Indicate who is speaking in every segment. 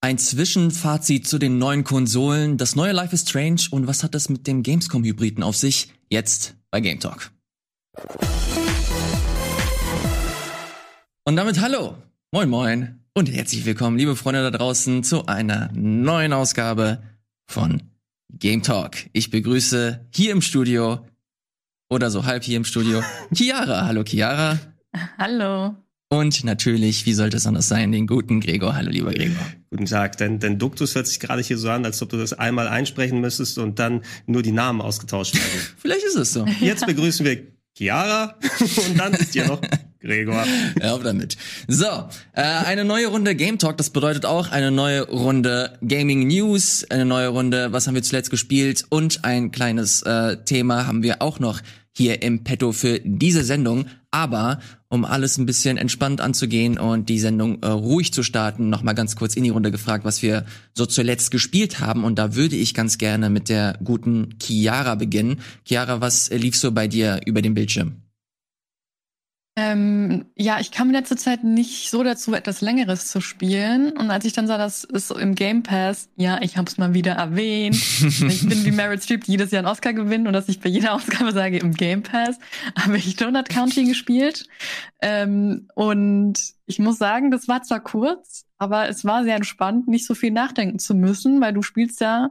Speaker 1: Ein Zwischenfazit zu den neuen Konsolen, das neue Life is Strange und was hat das mit dem Gamescom-Hybriden auf sich? Jetzt bei Game Talk. Und damit hallo, moin moin und herzlich willkommen, liebe Freunde da draußen, zu einer neuen Ausgabe von Game Talk. Ich begrüße hier im Studio oder so halb hier im Studio Chiara. Hallo Chiara.
Speaker 2: Hallo.
Speaker 1: Und natürlich, wie sollte es anders sein, den guten Gregor. Hallo, lieber Gregor.
Speaker 3: Guten Tag. Dein, dein Duktus hört sich gerade hier so an, als ob du das einmal einsprechen müsstest und dann nur die Namen ausgetauscht werden.
Speaker 1: Vielleicht ist es so.
Speaker 3: Jetzt begrüßen wir Chiara und dann ist hier noch Gregor.
Speaker 1: Hör auf damit. So, äh, eine neue Runde Game Talk, das bedeutet auch eine neue Runde Gaming News, eine neue Runde, was haben wir zuletzt gespielt und ein kleines äh, Thema haben wir auch noch hier im Petto für diese Sendung. Aber um alles ein bisschen entspannt anzugehen und die Sendung äh, ruhig zu starten, noch mal ganz kurz in die Runde gefragt, was wir so zuletzt gespielt haben. Und da würde ich ganz gerne mit der guten Chiara beginnen. Chiara, was lief so bei dir über den Bildschirm?
Speaker 2: Ähm, ja, ich kam in letzter Zeit nicht so dazu, etwas Längeres zu spielen. Und als ich dann sah, dass es im Game Pass, ja, ich habe es mal wieder erwähnt. ich bin wie Meryl Streep, die jedes Jahr einen Oscar gewinnt und dass ich bei jeder Ausgabe sage, im Game Pass habe ich Donut County gespielt. Ähm, und ich muss sagen, das war zwar kurz, aber es war sehr entspannt, nicht so viel nachdenken zu müssen, weil du spielst ja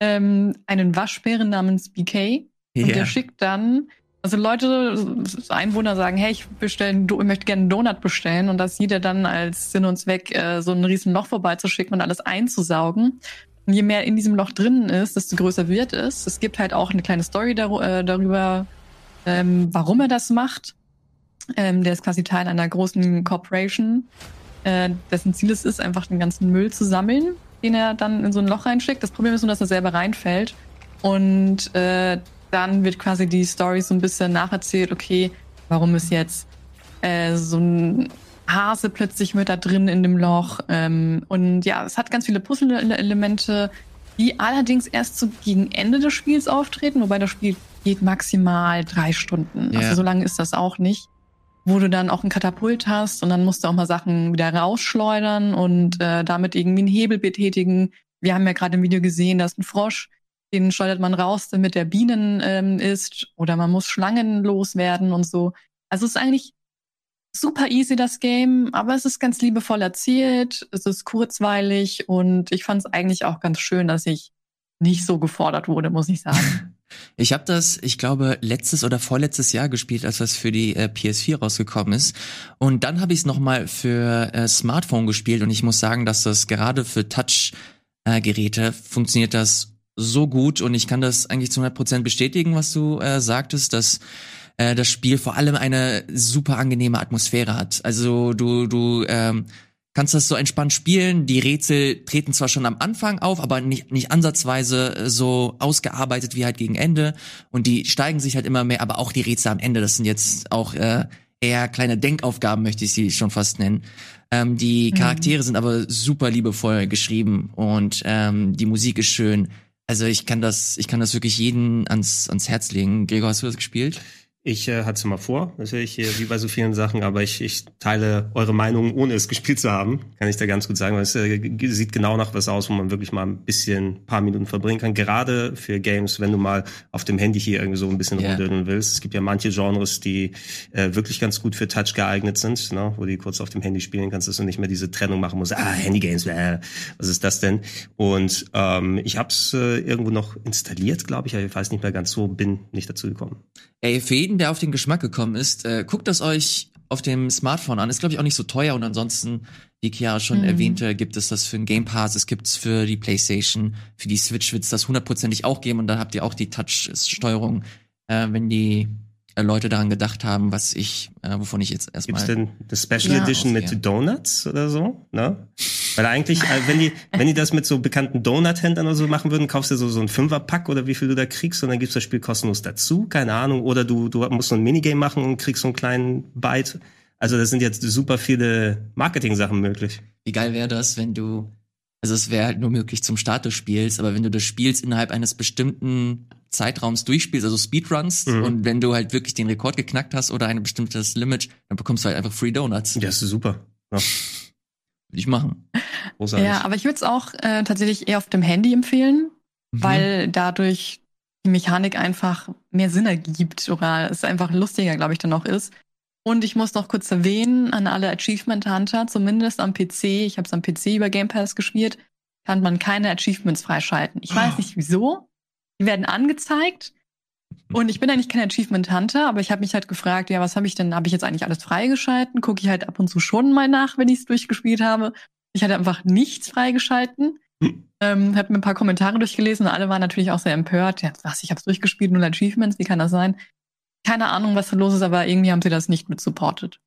Speaker 2: ähm, einen Waschbären namens BK. Und der schickt dann also Leute, Einwohner sagen, hey, ich bestellen, ich möchte gerne einen Donut bestellen und das sieht er dann als Sinn und Zweck, äh, so ein riesen Loch vorbeizuschicken und alles einzusaugen. Und je mehr in diesem Loch drinnen ist, desto größer wird es. Es gibt halt auch eine kleine Story dar äh, darüber, ähm, warum er das macht. Ähm, der ist quasi Teil einer großen Corporation, äh, dessen Ziel es ist, einfach den ganzen Müll zu sammeln, den er dann in so ein Loch reinschickt. Das Problem ist nur, dass er selber reinfällt. Und äh, dann wird quasi die Story so ein bisschen nacherzählt, okay, warum ist jetzt äh, so ein Hase plötzlich mit da drin in dem Loch. Ähm, und ja, es hat ganz viele Puzzle-Elemente, die allerdings erst so gegen Ende des Spiels auftreten, wobei das Spiel geht maximal drei Stunden. Ja. Also so lange ist das auch nicht. Wo du dann auch ein Katapult hast und dann musst du auch mal Sachen wieder rausschleudern und äh, damit irgendwie einen Hebel betätigen. Wir haben ja gerade im Video gesehen, dass ein Frosch den schleudert man raus, damit der Bienen ähm, ist. Oder man muss Schlangen loswerden und so. Also es ist eigentlich super easy, das Game, aber es ist ganz liebevoll erzählt, es ist kurzweilig und ich fand es eigentlich auch ganz schön, dass ich nicht so gefordert wurde, muss ich sagen.
Speaker 1: Ich habe das, ich glaube, letztes oder vorletztes Jahr gespielt, als das für die äh, PS4 rausgekommen ist. Und dann habe ich es nochmal für äh, Smartphone gespielt und ich muss sagen, dass das gerade für Touch-Geräte äh, funktioniert das so gut und ich kann das eigentlich zu 100% bestätigen, was du äh, sagtest, dass äh, das Spiel vor allem eine super angenehme Atmosphäre hat. Also du du ähm, kannst das so entspannt spielen. Die Rätsel treten zwar schon am Anfang auf, aber nicht nicht ansatzweise so ausgearbeitet wie halt gegen Ende und die steigen sich halt immer mehr, aber auch die Rätsel am Ende, das sind jetzt auch äh, eher kleine Denkaufgaben, möchte ich sie schon fast nennen. Ähm, die mhm. Charaktere mhm. sind aber super liebevoll geschrieben und ähm, die Musik ist schön. Also ich kann das, ich kann das wirklich jeden ans, ans Herz legen. Gregor, hast du das gespielt?
Speaker 3: Ich äh, hatte es mal vor, natürlich, äh, wie bei so vielen Sachen, aber ich, ich teile eure Meinung, ohne es gespielt zu haben, kann ich da ganz gut sagen. Weil es äh, sieht genau nach was aus, wo man wirklich mal ein bisschen, paar Minuten verbringen kann. Gerade für Games, wenn du mal auf dem Handy hier irgendwie so ein bisschen yeah. rumdödeln willst. Es gibt ja manche Genres, die äh, wirklich ganz gut für Touch geeignet sind, ne? wo du kurz auf dem Handy spielen kannst, dass du nicht mehr diese Trennung machen musst. Ah, Handy-Games, äh, was ist das denn? Und ähm, ich habe es äh, irgendwo noch installiert, glaube ich, aber ich weiß nicht mehr ganz so, bin nicht dazu gekommen.
Speaker 1: Ey, für jeden, der auf den Geschmack gekommen ist, äh, guckt das euch auf dem Smartphone an. Ist, glaube ich, auch nicht so teuer. Und ansonsten, wie Chiara schon mhm. erwähnte, gibt es das für den Game Pass, es gibt's für die Playstation, für die Switch wird's das hundertprozentig auch geben. Und dann habt ihr auch die Touch-Steuerung, äh, wenn die äh, Leute daran gedacht haben, was ich, äh, wovon ich jetzt erstmal.
Speaker 3: Gibt's denn eine Special ja, Edition ausgehe. mit Donuts oder so? Ne? Weil eigentlich, äh, wenn die, wenn die das mit so bekannten Donut-Händlern oder so machen würden, kaufst du so, so ein Fünfer-Pack oder wie viel du da kriegst und dann gibst du das Spiel kostenlos dazu, keine Ahnung. Oder du, du musst so ein Minigame machen und kriegst so einen kleinen Byte. Also das sind jetzt super viele Marketing-Sachen möglich.
Speaker 1: Wie geil wäre das, wenn du, also es wäre halt nur möglich zum Start des Spiels, aber wenn du das Spiels innerhalb eines bestimmten Zeitraums durchspielst, also Speedruns,
Speaker 3: Mhm.
Speaker 1: und wenn du halt wirklich den Rekord geknackt hast oder ein bestimmtes Limit, dann bekommst du halt einfach Free Donuts.
Speaker 3: Ja, das ist super. Ja,
Speaker 1: Würde ich machen.
Speaker 3: großartig.
Speaker 2: Ja, aber ich würde es auch äh, tatsächlich eher auf dem Handy empfehlen,
Speaker 1: Mhm.
Speaker 2: weil dadurch die Mechanik einfach mehr Sinn ergibt oder es einfach lustiger, glaube ich, dann auch ist. Und ich muss noch kurz erwähnen, an alle Achievement Hunter, zumindest am PC, ich habe es am PC über Game Pass gespielt, kann man keine Achievements freischalten. Ich weiß nicht wieso. Die werden angezeigt. Und ich bin eigentlich kein Achievement Hunter, aber ich habe mich halt gefragt, ja, was habe ich denn, habe ich jetzt eigentlich alles freigeschalten? Gucke ich halt ab und zu schon mal nach, wenn ich es durchgespielt habe. Ich hatte einfach nichts freigeschalten.
Speaker 3: Hm.
Speaker 2: Ähm, habe mir ein paar Kommentare durchgelesen und alle waren natürlich auch sehr empört. Ja, was, ich habe es durchgespielt, null Achievements, wie kann das sein? Keine Ahnung, was da los ist, aber irgendwie haben sie das nicht mit supported.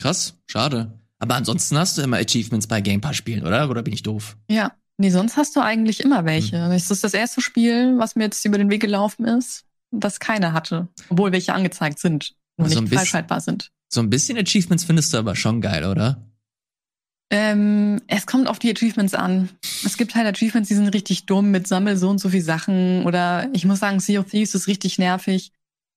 Speaker 1: Krass, schade. Aber ansonsten hast du immer Achievements bei Game Pass Spielen, oder? Oder bin ich doof?
Speaker 2: Ja, nee, sonst hast du eigentlich immer welche.
Speaker 1: Hm.
Speaker 2: Das ist das erste Spiel, was mir jetzt über den Weg gelaufen ist, das keiner hatte. Obwohl welche angezeigt sind, nur
Speaker 1: Also
Speaker 2: nicht freischaltbar sind.
Speaker 1: So ein bisschen Achievements findest du aber schon geil, oder?
Speaker 2: Ähm, es kommt auf die Achievements an. Es gibt halt Achievements, die sind richtig dumm mit Sammel so und so viel Sachen. Oder ich muss sagen, Sea of Thieves ist richtig nervig.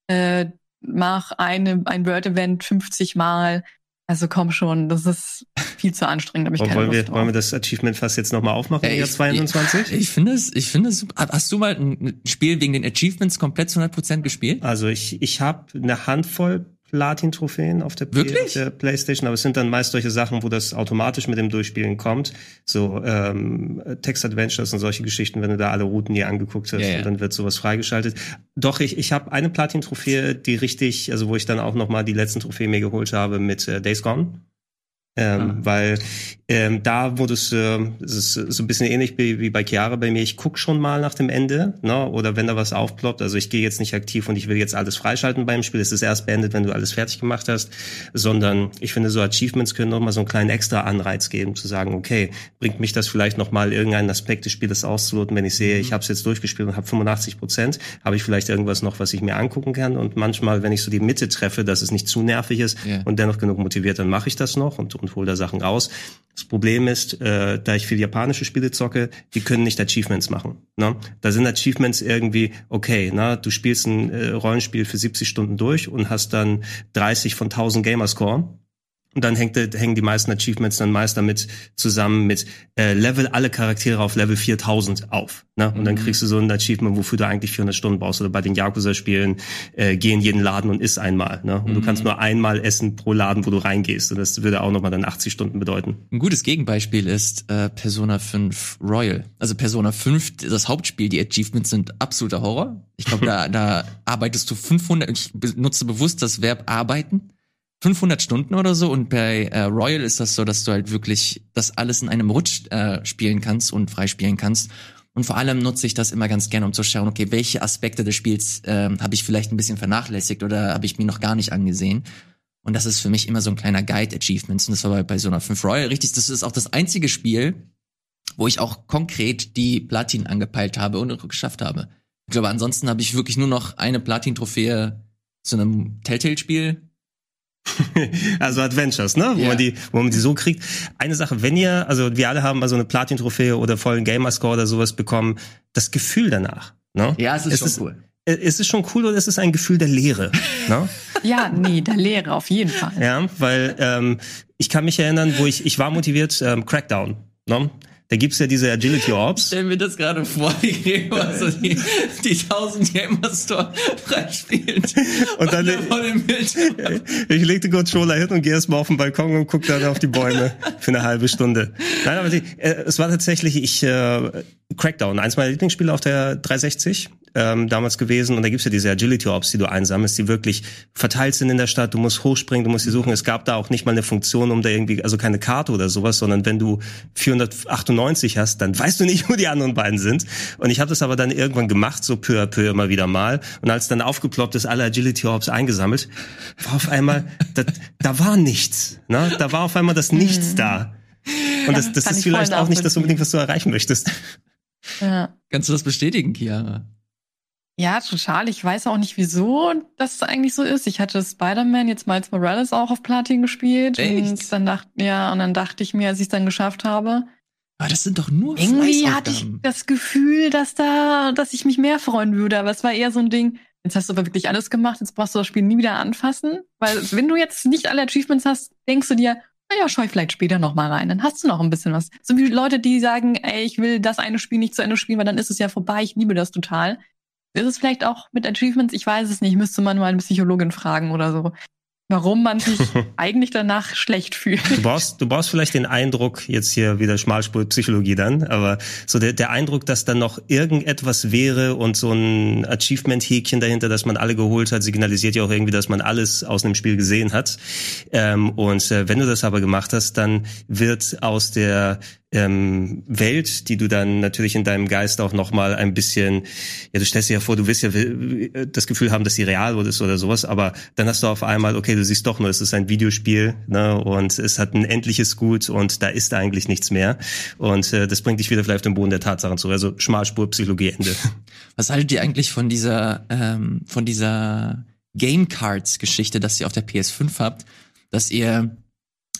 Speaker 2: Äh, mach eine, ein Word-Event 50 Mal. Also komm schon, das ist viel zu anstrengend. Hab ich keine
Speaker 3: wollen, wir,
Speaker 2: Lust
Speaker 3: wollen wir das Achievement fast jetzt nochmal aufmachen im Jahr
Speaker 1: ich-
Speaker 3: 22?
Speaker 1: Ich finde es, ich finde es super. Hast du mal ein Spiel wegen den Achievements komplett zu 100% gespielt?
Speaker 3: Also ich, ich habe eine Handvoll Platin-Trophäen auf der, auf der Playstation, aber es sind dann meist solche Sachen, wo das automatisch mit dem Durchspielen kommt. So ähm, Text-Adventures und solche Geschichten, wenn du da alle Routen dir angeguckt hast
Speaker 1: Ja, ja.
Speaker 3: und dann wird sowas freigeschaltet. Doch, ich, ich habe eine Platin-Trophäe, die richtig, also wo ich dann auch noch mal die letzten Trophäen mir geholt habe mit äh, Days Gone. Ähm,
Speaker 1: Ah.
Speaker 3: Weil ähm, da wurde es, äh, es so ein bisschen ähnlich wie, wie bei Chiara bei mir. Ich guck schon mal nach dem Ende, ne? Oder wenn da was aufploppt. Also ich gehe jetzt nicht aktiv und ich will jetzt alles freischalten beim Spiel. Es ist erst beendet, wenn du alles fertig gemacht hast. Sondern ich finde, so Achievements können noch mal so einen kleinen extra Anreiz geben, zu sagen, okay, bringt mich das vielleicht noch mal irgendeinen Aspekt des Spieles auszuloten, wenn ich sehe, ich habe es jetzt durchgespielt und habe 85 Prozent, habe ich vielleicht irgendwas noch, was ich mir angucken kann. Und manchmal, wenn ich so die Mitte treffe, dass es nicht zu nervig ist
Speaker 1: Ja.
Speaker 3: und dennoch genug motiviert, dann mache ich das noch und, und Sachen raus. Das Problem ist, äh, da ich viel japanische Spiele zocke, die können nicht Achievements machen. Ne? Da sind Achievements irgendwie, okay, na, du spielst ein äh, Rollenspiel für 70 Stunden durch und hast dann 30 von 1000 Gamerscore. Und dann hängt, hängen die meisten Achievements dann meist damit zusammen mit äh, Level alle Charaktere auf Level 4000 auf. Ne? Und dann
Speaker 1: Mhm.
Speaker 3: kriegst du so ein Achievement, wofür du eigentlich 400 Stunden brauchst. Oder bei den Yakuza-Spielen äh, geh in jeden Laden und iss einmal. Ne? Und du
Speaker 1: Mhm.
Speaker 3: kannst nur einmal essen pro Laden, wo du reingehst. Und das würde auch nochmal dann 80 Stunden bedeuten.
Speaker 1: Ein gutes Gegenbeispiel ist äh, Persona 5 Royal. Also Persona 5, das Hauptspiel, die Achievements sind absoluter Horror. Ich glaube, da, da arbeitest du 500, ich benutze bewusst das Verb arbeiten, 500 Stunden oder so. Und bei äh, Royal ist das so, dass du halt wirklich das alles in einem Rutsch äh, spielen kannst und freispielen kannst. Und vor allem nutze ich das immer ganz gerne, um zu schauen, okay, welche Aspekte des Spiels ähm, habe ich vielleicht ein bisschen vernachlässigt oder habe ich mir noch gar nicht angesehen. Und das ist für mich immer so ein kleiner Guide-Achievements. Und das war bei Persona 5 Royal richtig. Das ist auch das einzige Spiel, wo ich auch konkret die Platin angepeilt habe und geschafft habe. Ich glaube, ansonsten habe ich wirklich nur noch eine Platin-Trophäe zu einem Telltale-Spiel.
Speaker 3: also Adventures, ne? Wo
Speaker 1: Ja.
Speaker 3: man die, wo man die so kriegt. Eine Sache, wenn ihr, also wir alle haben mal so eine Platin-Trophäe oder vollen Gamerscore oder sowas bekommen, das Gefühl danach. Ne?
Speaker 1: Ja, es ist
Speaker 3: Es
Speaker 1: schon
Speaker 3: ist-
Speaker 1: cool.
Speaker 3: Äh, Ist es schon cool oder ist es ein Gefühl der Leere? ne?
Speaker 2: Ja, nee, der Lehre auf jeden Fall.
Speaker 3: Ja, weil ähm, ich kann mich erinnern, wo ich, ich war motiviert, ähm, Crackdown. Ne? Da gibt's ja diese Agility Orbs.
Speaker 1: Stell mir das gerade vor, wie Gregor so die, die 1000 Gamer Store freispielt.
Speaker 3: Und dann-
Speaker 1: vor dem Bildschirm.
Speaker 3: Ich leg den Controller hin und gehe erstmal auf den Balkon und guck dann auf die Bäume für eine halbe Stunde. Nein, aber die, äh, es war tatsächlich, ich äh, Crackdown, eins meiner Lieblingsspiele auf der 360 ähm, damals gewesen. Und da gibt's ja diese Agility Orbs, die du einsammelst, die wirklich verteilt sind in der Stadt. Du musst hochspringen, du musst sie suchen. Es gab da auch nicht mal eine Funktion, um da irgendwie, also keine Karte oder sowas, sondern wenn du 498 hast, dann weißt du nicht, wo die anderen beiden sind. Und ich habe das aber dann irgendwann gemacht, so peu à peu immer wieder mal. Und als dann aufgeploppt ist, alle Agility Orbs eingesammelt, war auf einmal, da, da war nichts. Ne? Da war auf einmal das Nichts da. Und das, das ist vielleicht auch nicht das unbedingt, was du erreichen möchtest.
Speaker 1: Ja. Kannst du das bestätigen, Chiara?
Speaker 2: Ja, total. Ich weiß auch nicht, wieso das eigentlich so ist. Ich hatte Spider-Man jetzt Miles Morales auch auf Platin gespielt. Echt? Und dann dachte, ja, und dann dachte ich mir, als ich es dann geschafft habe.
Speaker 1: Aber das sind doch nur
Speaker 2: Irgendwie hatte ich das Gefühl, dass da, dass ich mich mehr freuen würde. Aber es war eher so ein Ding, jetzt hast du aber wirklich alles gemacht, jetzt brauchst du das Spiel nie wieder anfassen. Weil wenn du jetzt nicht alle Achievements hast, denkst du dir, naja, schau ich vielleicht später noch mal rein. Dann hast du noch ein bisschen was. So wie Leute, die sagen, ey, ich will das eine Spiel nicht zu Ende spielen, weil dann ist es ja vorbei. Ich liebe das total. Ist es vielleicht auch mit Achievements? Ich weiß es nicht. Müsste man mal eine Psychologin fragen oder so warum man sich eigentlich danach schlecht fühlt.
Speaker 3: Du brauchst, du brauchst vielleicht den Eindruck, jetzt hier wieder Schmalspur-Psychologie dann, aber so der, der Eindruck, dass dann noch irgendetwas wäre und so ein Achievement-Häkchen dahinter, dass man alle geholt hat, signalisiert ja auch irgendwie, dass man alles aus einem Spiel gesehen hat. Ähm, und äh, wenn du das aber gemacht hast, dann wird aus der ähm, Welt, die du dann natürlich in deinem Geist auch nochmal ein bisschen, ja, du stellst dir ja vor, du wirst ja das Gefühl haben, dass sie real ist oder sowas, aber dann hast du auf einmal, okay, du siehst doch nur, es ist ein Videospiel ne, und es hat ein endliches Gut und da ist eigentlich nichts mehr und äh, das bringt dich wieder vielleicht auf den Boden der Tatsachen zu, also Schmalspur, Psychologie, Ende.
Speaker 1: Was haltet ihr eigentlich von dieser, ähm, von dieser Game Cards Geschichte, dass ihr auf der PS5 habt, dass ihr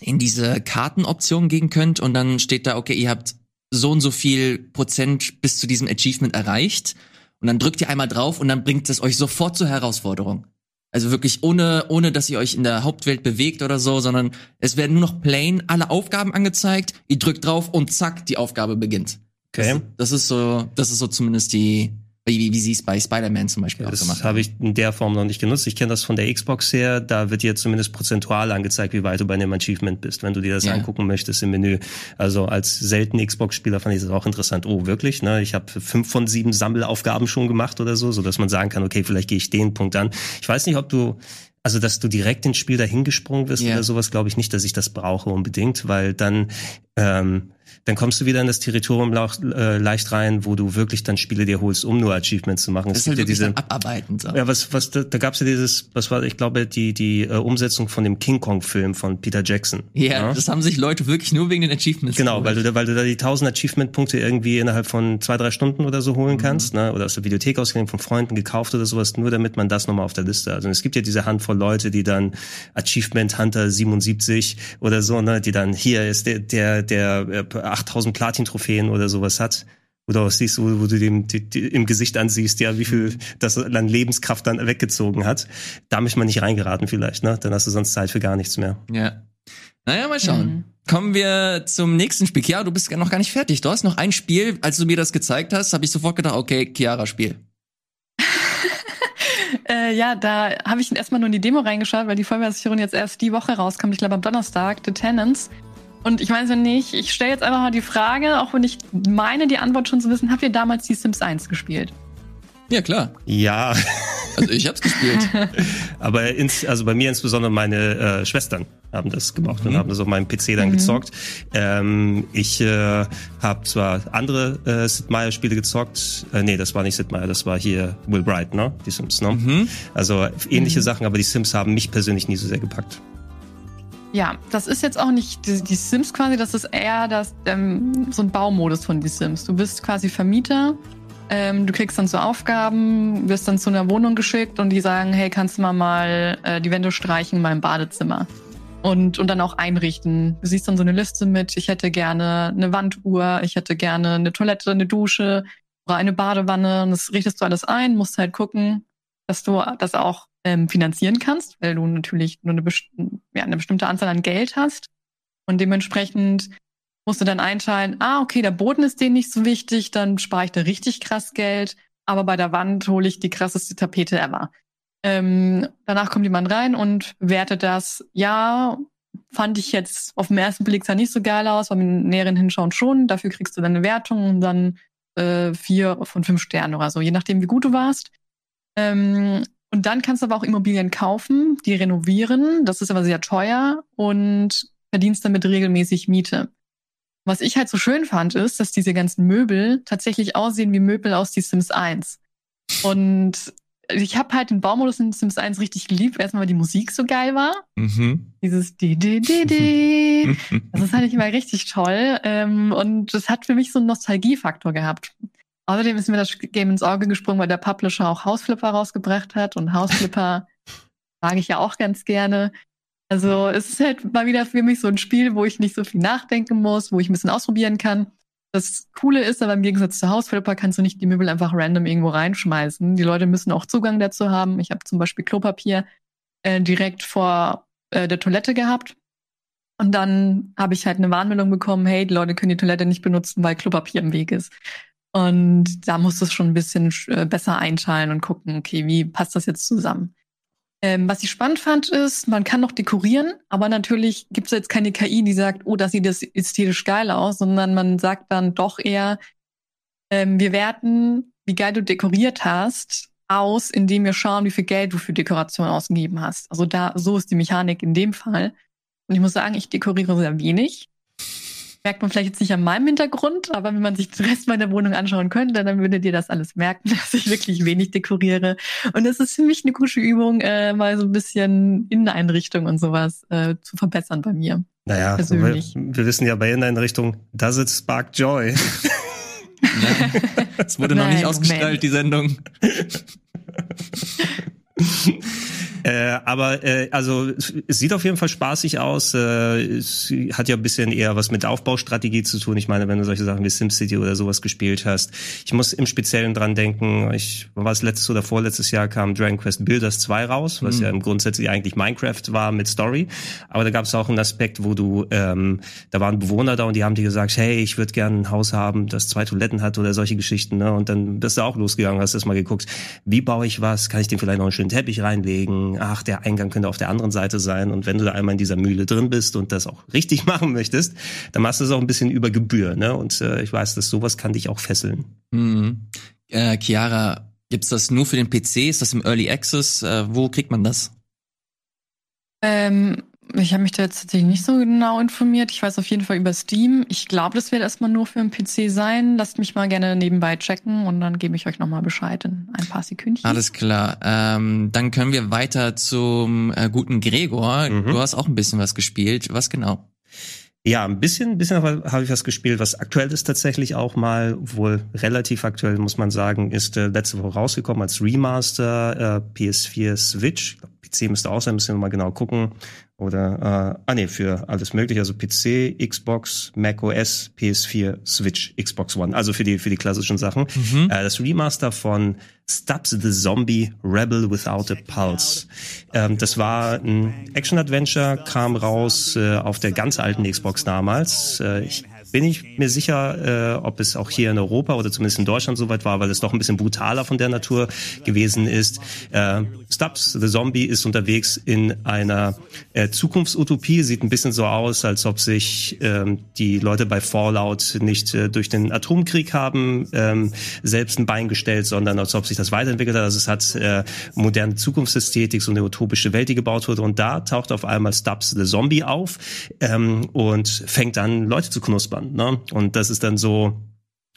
Speaker 1: in diese Kartenoption gehen könnt und dann steht da, okay, ihr habt so und so viel Prozent bis zu diesem Achievement erreicht und dann drückt ihr einmal drauf und dann bringt es euch sofort zur Herausforderung. Also wirklich ohne, ohne dass ihr euch in der Hauptwelt bewegt oder so, sondern es werden nur noch plain alle Aufgaben angezeigt, ihr drückt drauf und zack, die Aufgabe beginnt. Okay. Das, das ist so, das ist so zumindest die, wie, wie sie es bei Spider-Man zum Beispiel
Speaker 3: ja,
Speaker 1: auch
Speaker 3: gemacht Das habe ich in der Form noch nicht genutzt. Ich kenne das von der Xbox her. Da wird dir zumindest prozentual angezeigt, wie weit du bei einem Achievement bist, wenn du dir das ja. angucken möchtest im Menü. Also als selten Xbox-Spieler fand ich das auch interessant. Oh, wirklich? Ne? Ich habe fünf von sieben Sammelaufgaben schon gemacht oder so, so dass man sagen kann, okay, vielleicht gehe ich den Punkt an. Ich weiß nicht, ob du also, dass du direkt ins Spiel dahingesprungen bist yeah. oder sowas, glaube ich nicht, dass ich das brauche unbedingt, weil dann ähm, dann kommst du wieder in das Territorium äh, leicht rein, wo du wirklich dann Spiele dir holst, um nur Achievements zu machen.
Speaker 1: Das es ist halt ja diese abarbeiten.
Speaker 3: So. Ja, was was da, da gab's ja dieses, was war, ich glaube die die äh, Umsetzung von dem King Kong Film von Peter Jackson.
Speaker 1: Ja, ja, das haben sich Leute wirklich nur wegen den Achievements.
Speaker 3: Genau, weil du da, weil du da die 1000 Achievement Punkte irgendwie innerhalb von zwei drei Stunden oder so holen mhm. kannst, ne? Oder aus der Videothek ausgeliehen von Freunden gekauft oder sowas, nur damit man das nochmal auf der Liste. Also es gibt ja diese Handvoll Leute, die dann Achievement Hunter 77 oder so, ne, die dann hier ist der der der 8000 äh, Platin Trophäen oder sowas hat. Oder auch siehst, wo, wo du dem die, die, im Gesicht ansiehst, ja, wie viel das an Lebenskraft dann weggezogen hat. Da möchte man nicht reingeraten vielleicht, ne? Dann hast du sonst Zeit für gar nichts mehr.
Speaker 1: Ja. Naja, mal schauen. Mhm. Kommen wir zum nächsten Spiel. Chiara, du bist noch gar nicht fertig. Du hast noch ein Spiel. Als du mir das gezeigt hast, habe ich sofort gedacht, okay, Chiara, Spiel.
Speaker 2: äh, ja, da habe ich erstmal nur in die Demo reingeschaut, weil die Vollversion jetzt erst die Woche rauskommt. Ich glaube am Donnerstag, The Tenants. Und ich weiß ja nicht, ich stelle jetzt einfach mal die Frage, auch wenn ich meine, die Antwort schon zu wissen, habt ihr damals die Sims 1 gespielt?
Speaker 1: Ja, klar.
Speaker 3: Ja.
Speaker 1: Also ich hab's gespielt.
Speaker 3: Aber ins, also bei mir insbesondere meine äh, Schwestern haben das gemacht mhm. und haben das auf meinem PC dann mhm. gezockt. Ähm, ich äh, habe zwar andere äh, Sid Meier Spiele gezockt. Äh, nee, das war nicht Sid Meier, das war hier Will Bright, ne? Die Sims, ne? Mhm. Also ähnliche mhm. Sachen, aber die Sims haben mich persönlich nie so sehr gepackt.
Speaker 2: Ja, das ist jetzt auch nicht die, die Sims quasi, das ist eher das, ähm, so ein Baumodus von die Sims. Du bist quasi Vermieter, ähm, du kriegst dann so Aufgaben, wirst dann zu einer Wohnung geschickt und die sagen, hey, kannst du mal mal äh, die Wände streichen in meinem Badezimmer? Und, und dann auch einrichten. Du siehst dann so eine Liste mit, ich hätte gerne eine Wanduhr, ich hätte gerne eine Toilette, eine Dusche oder eine Badewanne. Und das richtest du alles ein, musst halt gucken, dass du das auch ähm, finanzieren kannst, weil du natürlich nur eine, best ja, eine bestimmte Anzahl an Geld hast. Und dementsprechend musst du dann einteilen, ah, okay, der Boden ist denen nicht so wichtig, dann spare ich da richtig krass Geld, aber bei der Wand hole ich die krasseste Tapete ever. Ähm, danach kommt jemand rein und wertet das, ja, fand ich jetzt auf den ersten Blick sah nicht so geil aus, beim näheren Hinschauen schon, dafür kriegst du dann eine Wertung und dann äh, vier von fünf Sternen oder so, je nachdem, wie gut du warst. Ähm, und dann kannst du aber auch Immobilien kaufen, die renovieren. Das ist aber sehr teuer und verdienst damit regelmäßig Miete. Was ich halt so schön fand, ist, dass diese ganzen Möbel tatsächlich aussehen wie Möbel aus die Sims 1. Und ich habe halt den Baumodus in Sims 1 richtig geliebt, erstmal weil die Musik so geil war.
Speaker 1: Mhm.
Speaker 2: Dieses di di di di. Das ist halt immer richtig toll. Ähm, und das hat für mich so einen Nostalgiefaktor gehabt. Außerdem ist mir das Game ins Auge gesprungen, weil der Publisher auch Hausflipper rausgebracht hat. Und Hausflipper mag ich ja auch ganz gerne. Also es ist halt mal wieder für mich so ein Spiel, wo ich nicht so viel nachdenken muss, wo ich ein bisschen ausprobieren kann. Das Coole ist aber im Gegensatz zu Hausflipper kannst du nicht die Möbel einfach random irgendwo reinschmeißen. Die Leute müssen auch Zugang dazu haben. Ich habe zum Beispiel Klopapier äh, direkt vor äh, der Toilette gehabt. Und dann habe ich halt eine Warnmeldung bekommen, hey, die Leute können die Toilette nicht benutzen, weil Klopapier im Weg ist. Und da musst du es schon ein bisschen äh, besser einteilen und gucken, okay, wie passt das jetzt zusammen? Ähm, was ich spannend fand, ist, man kann noch dekorieren, aber natürlich gibt es jetzt keine KI, die sagt, oh, das sieht ästhetisch geil aus, sondern man sagt dann doch eher, ähm, wir werten, wie geil du dekoriert hast, aus, indem wir schauen, wie viel Geld du für Dekoration ausgegeben hast. Also da, so ist die Mechanik in dem Fall. Und ich muss sagen, ich dekoriere sehr wenig merkt man vielleicht jetzt nicht an meinem Hintergrund, aber wenn man sich den Rest meiner Wohnung anschauen könnte, dann würdet ihr das alles merken, dass ich wirklich wenig dekoriere. Und es ist für mich eine gute Übung, äh, mal so ein bisschen Inneneinrichtung und sowas äh, zu verbessern bei mir.
Speaker 3: Naja, persönlich. Wir, wir wissen ja bei Inneneinrichtung, does it spark joy?
Speaker 1: Es wurde Nein, noch nicht ausgestrahlt, Moment. die Sendung.
Speaker 3: Äh, aber äh, also es sieht auf jeden Fall spaßig aus. Äh, es hat ja ein bisschen eher was mit Aufbaustrategie zu tun. Ich meine, wenn du solche Sachen wie SimCity oder sowas gespielt hast. Ich muss im Speziellen dran denken, ich war es letztes oder vorletztes Jahr kam Dragon Quest Builders 2 raus, was mhm. ja im Grundsätzlich eigentlich Minecraft war mit Story. Aber da gab es auch einen Aspekt, wo du, ähm, da waren Bewohner da und die haben dir gesagt, hey, ich würde gerne ein Haus haben, das zwei Toiletten hat oder solche Geschichten. Ne? Und dann bist du auch losgegangen, hast erst mal geguckt, wie baue ich was, kann ich dem vielleicht noch einen schönen Teppich reinlegen, ach, der Eingang könnte auf der anderen Seite sein. Und wenn du da einmal in dieser Mühle drin bist und das auch richtig machen möchtest, dann machst du es auch ein bisschen über Gebühr. Ne? Und äh, ich weiß, dass sowas kann dich auch fesseln.
Speaker 1: Mhm. Äh, Chiara, gibt's das nur für den PC? Ist das im Early Access? Äh, wo kriegt man das?
Speaker 2: Ähm, ich habe mich da jetzt tatsächlich nicht so genau informiert. Ich weiß auf jeden Fall über Steam. Ich glaube, das wird erstmal nur für den PC sein. Lasst mich mal gerne nebenbei checken und dann gebe ich euch nochmal Bescheid in ein paar Sekündchen.
Speaker 1: Alles klar. Ähm, dann können wir weiter zum äh, guten Gregor. Mhm. Du hast auch ein bisschen was gespielt. Was genau?
Speaker 3: Ja, ein bisschen, ein bisschen habe ich was gespielt, was aktuell ist tatsächlich auch mal, wohl relativ aktuell, muss man sagen, ist äh, letzte Woche rausgekommen als Remaster äh, PS4 Switch. PC müsste auch sein, müssen wir mal genau gucken. Oder, äh, ah nee, für alles mögliche, also PC, Xbox, Mac OS, PS4, Switch, Xbox One, also für die, für die klassischen Sachen. Mhm. Äh, das Remaster von Stubbs the Zombie Rebel Without a Pulse. Ähm, das war ein Action-Adventure, kam raus äh, auf der ganz alten Xbox damals. Äh, ich bin ich mir sicher, äh, ob es auch hier in Europa oder zumindest in Deutschland soweit war, weil es doch ein bisschen brutaler von der Natur gewesen ist. Äh, Stubbs, the Zombie, ist unterwegs in einer äh, Zukunftsutopie. Sieht ein bisschen so aus, als ob sich ähm, die Leute bei Fallout nicht äh, durch den Atomkrieg haben ähm, selbst ein Bein gestellt, sondern als ob sich das weiterentwickelt hat. Also es hat äh, moderne Zukunftsästhetik, so eine utopische Welt, die gebaut wurde. Und da taucht auf einmal Stubbs, the Zombie auf ähm, und fängt an, Leute zu knuspern. Ne? Und das ist dann so,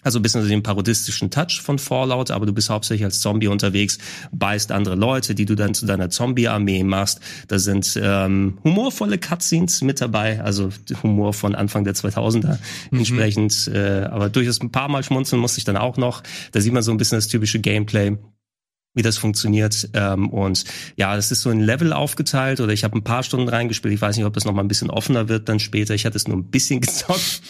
Speaker 3: also ein bisschen so den parodistischen Touch von Fallout, aber du bist hauptsächlich als Zombie unterwegs, beißt andere Leute, die du dann zu deiner Zombie-Armee machst. Da sind ähm, humorvolle Cutscenes mit dabei, also Humor von Anfang der 2000er mhm. entsprechend. Äh, aber durchaus ein paar Mal schmunzeln musste ich dann auch noch. Da sieht man so ein bisschen das typische Gameplay wie das funktioniert. Ähm, und ja, das ist so ein Level aufgeteilt oder ich habe ein paar Stunden reingespielt. Ich weiß nicht, ob das noch mal ein bisschen offener wird dann später. Ich hatte es nur ein bisschen gezockt.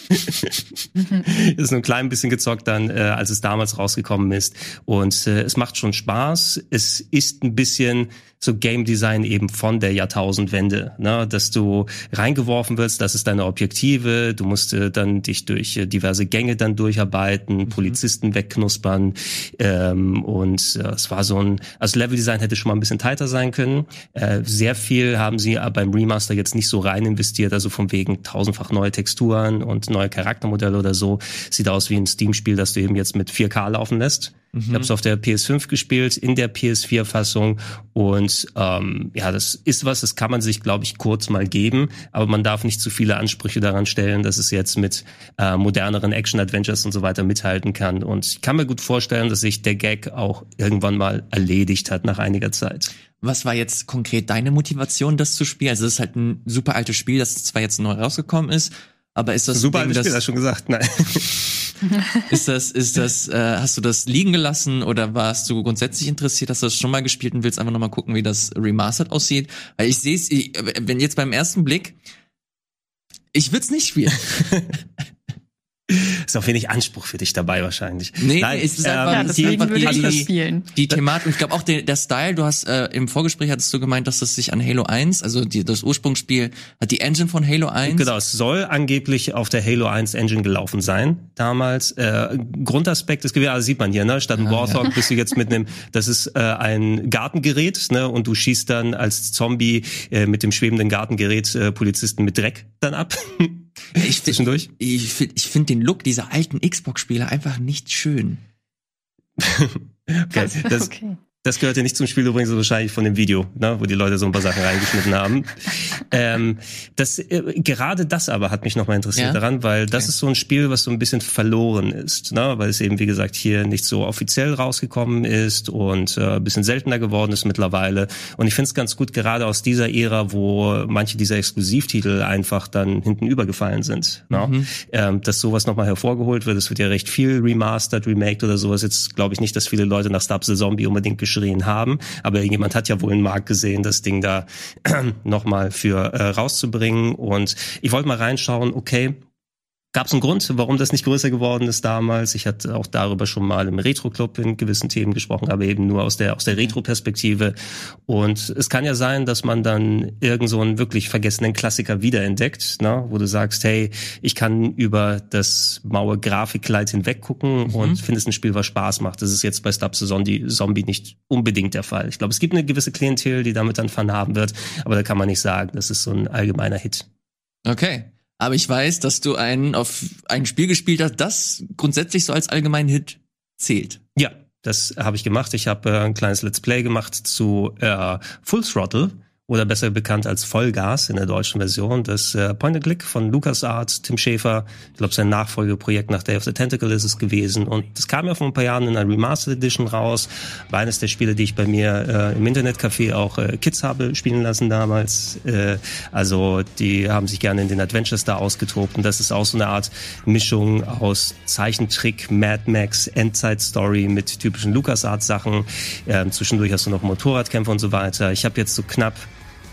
Speaker 3: ist nur ein klein bisschen gezockt dann, äh, als es damals rausgekommen ist. Und äh, es macht schon Spaß. Es ist ein bisschen so Game Design eben von der Jahrtausendwende, ne? dass du reingeworfen wirst, das ist deine Objektive, du musst äh, dann dich durch äh, diverse Gänge dann durcharbeiten, mhm. Polizisten wegknuspern ähm, und äh, es war so ein, also Level Design hätte schon mal ein bisschen tighter sein können. Äh, sehr viel haben sie beim Remaster jetzt nicht so rein investiert, also von wegen tausendfach neue Texturen und neue Charaktermodelle oder so. Sieht aus wie ein Steam-Spiel, das du eben jetzt mit 4K laufen lässt. Mhm. Ich habe es auf der PS5 gespielt, in der PS4-Fassung. Und ähm, ja, das ist was, das kann man sich, glaube ich, kurz mal geben. Aber man darf nicht zu viele Ansprüche daran stellen, dass es jetzt mit äh, moderneren Action-Adventures und so weiter mithalten kann. Und ich kann mir gut vorstellen, dass sich der Gag auch irgendwann mal erledigt hat nach einiger Zeit.
Speaker 1: Was war jetzt konkret deine Motivation, das zu spielen? Also es ist halt ein super altes Spiel, das zwar jetzt neu rausgekommen ist, aber ist das
Speaker 3: super altes Spiel, hast schon gesagt? Nein.
Speaker 1: ist das, ist das, äh, hast du das liegen gelassen oder warst du grundsätzlich interessiert, hast du das schon mal gespielt und willst einfach nochmal gucken, wie das Remastered aussieht? Weil ich sehe es, wenn jetzt beim ersten Blick, ich würde es nicht spielen.
Speaker 3: ist auch wenig Anspruch für dich dabei wahrscheinlich.
Speaker 1: Nee, Nein, es ist ähm, einfach,
Speaker 2: ja, deswegen
Speaker 1: die,
Speaker 2: würde ich das spielen.
Speaker 1: Die Thematik, und ich glaube auch der, der Style, du hast äh, im Vorgespräch hattest du gemeint, dass das sich an Halo 1, also die, das Ursprungsspiel, hat die Engine von Halo 1.
Speaker 3: Genau, es soll angeblich auf der Halo 1 Engine gelaufen sein damals. Äh, Grundaspekt ist gewesen, also sieht man hier, ne? Statt ein Warthog ja. bist du jetzt mit einem, das ist äh, ein Gartengerät, ne? Und du schießt dann als Zombie äh, mit dem schwebenden Gartengerät äh, Polizisten mit Dreck dann ab.
Speaker 1: Ich, Zwischendurch? Ich, ich, ich finde den Look dieser alten Xbox-Spieler einfach nicht schön.
Speaker 3: okay. Das, okay. Das gehört ja nicht zum Spiel übrigens wahrscheinlich von dem Video, ne, wo die Leute so ein paar Sachen reingeschnitten haben. ähm, das, äh, gerade das aber hat mich nochmal interessiert ja? daran, weil das okay. ist so ein Spiel, was so ein bisschen verloren ist, ne, weil es eben, wie gesagt, hier nicht so offiziell rausgekommen ist und äh, ein bisschen seltener geworden ist mittlerweile. Und ich finde es ganz gut, gerade aus dieser Ära, wo manche dieser Exklusivtitel einfach dann hinten übergefallen sind, ne, mhm. ähm, dass sowas nochmal hervorgeholt wird. Es wird ja recht viel remastered, remaked oder sowas. Jetzt glaube ich nicht, dass viele Leute nach Stubbs the Zombie unbedingt geschrien haben. Aber jemand hat ja wohl einen Markt gesehen, das Ding da nochmal für äh, rauszubringen. Und ich wollte mal reinschauen, okay, Gab es einen Grund, warum das nicht größer geworden ist damals? Ich hatte auch darüber schon mal im Retro-Club in gewissen Themen gesprochen, aber eben nur aus der, aus der Retro-Perspektive. Und es kann ja sein, dass man dann irgend so einen wirklich vergessenen Klassiker wiederentdeckt, ne? wo du sagst, hey, ich kann über das maue Grafikkleid hinweg gucken mhm. und findest ein Spiel, was Spaß macht. Das ist jetzt bei Stubs Zombie, Zombie nicht unbedingt der Fall. Ich glaube, es gibt eine gewisse Klientel, die damit dann Fun haben wird, aber da kann man nicht sagen, das ist so ein allgemeiner Hit.
Speaker 1: Okay. Aber ich weiß, dass du ein, auf ein Spiel gespielt hast, das grundsätzlich so als allgemeinen Hit zählt.
Speaker 3: Ja, das habe ich gemacht. Ich habe äh, ein kleines Let's Play gemacht zu äh, Full Throttle oder besser bekannt als Vollgas in der deutschen Version. Das äh, Point and Click von LucasArts, Tim Schafer. Ich glaube, sein Nachfolgeprojekt nach Day of the Tentacle ist es gewesen. Und das kam ja vor ein paar Jahren in einer Remastered Edition raus. War eines der Spiele, die ich bei mir äh, im Internetcafé auch äh, Kids habe spielen lassen damals. Äh, also die haben sich gerne in den Adventures da ausgetobt. Und das ist auch so eine Art Mischung aus Zeichentrick, Mad Max, Endzeit-Story mit typischen LucasArts-Sachen. Äh, zwischendurch hast du noch Motorradkämpfe und so weiter. Ich habe jetzt so knapp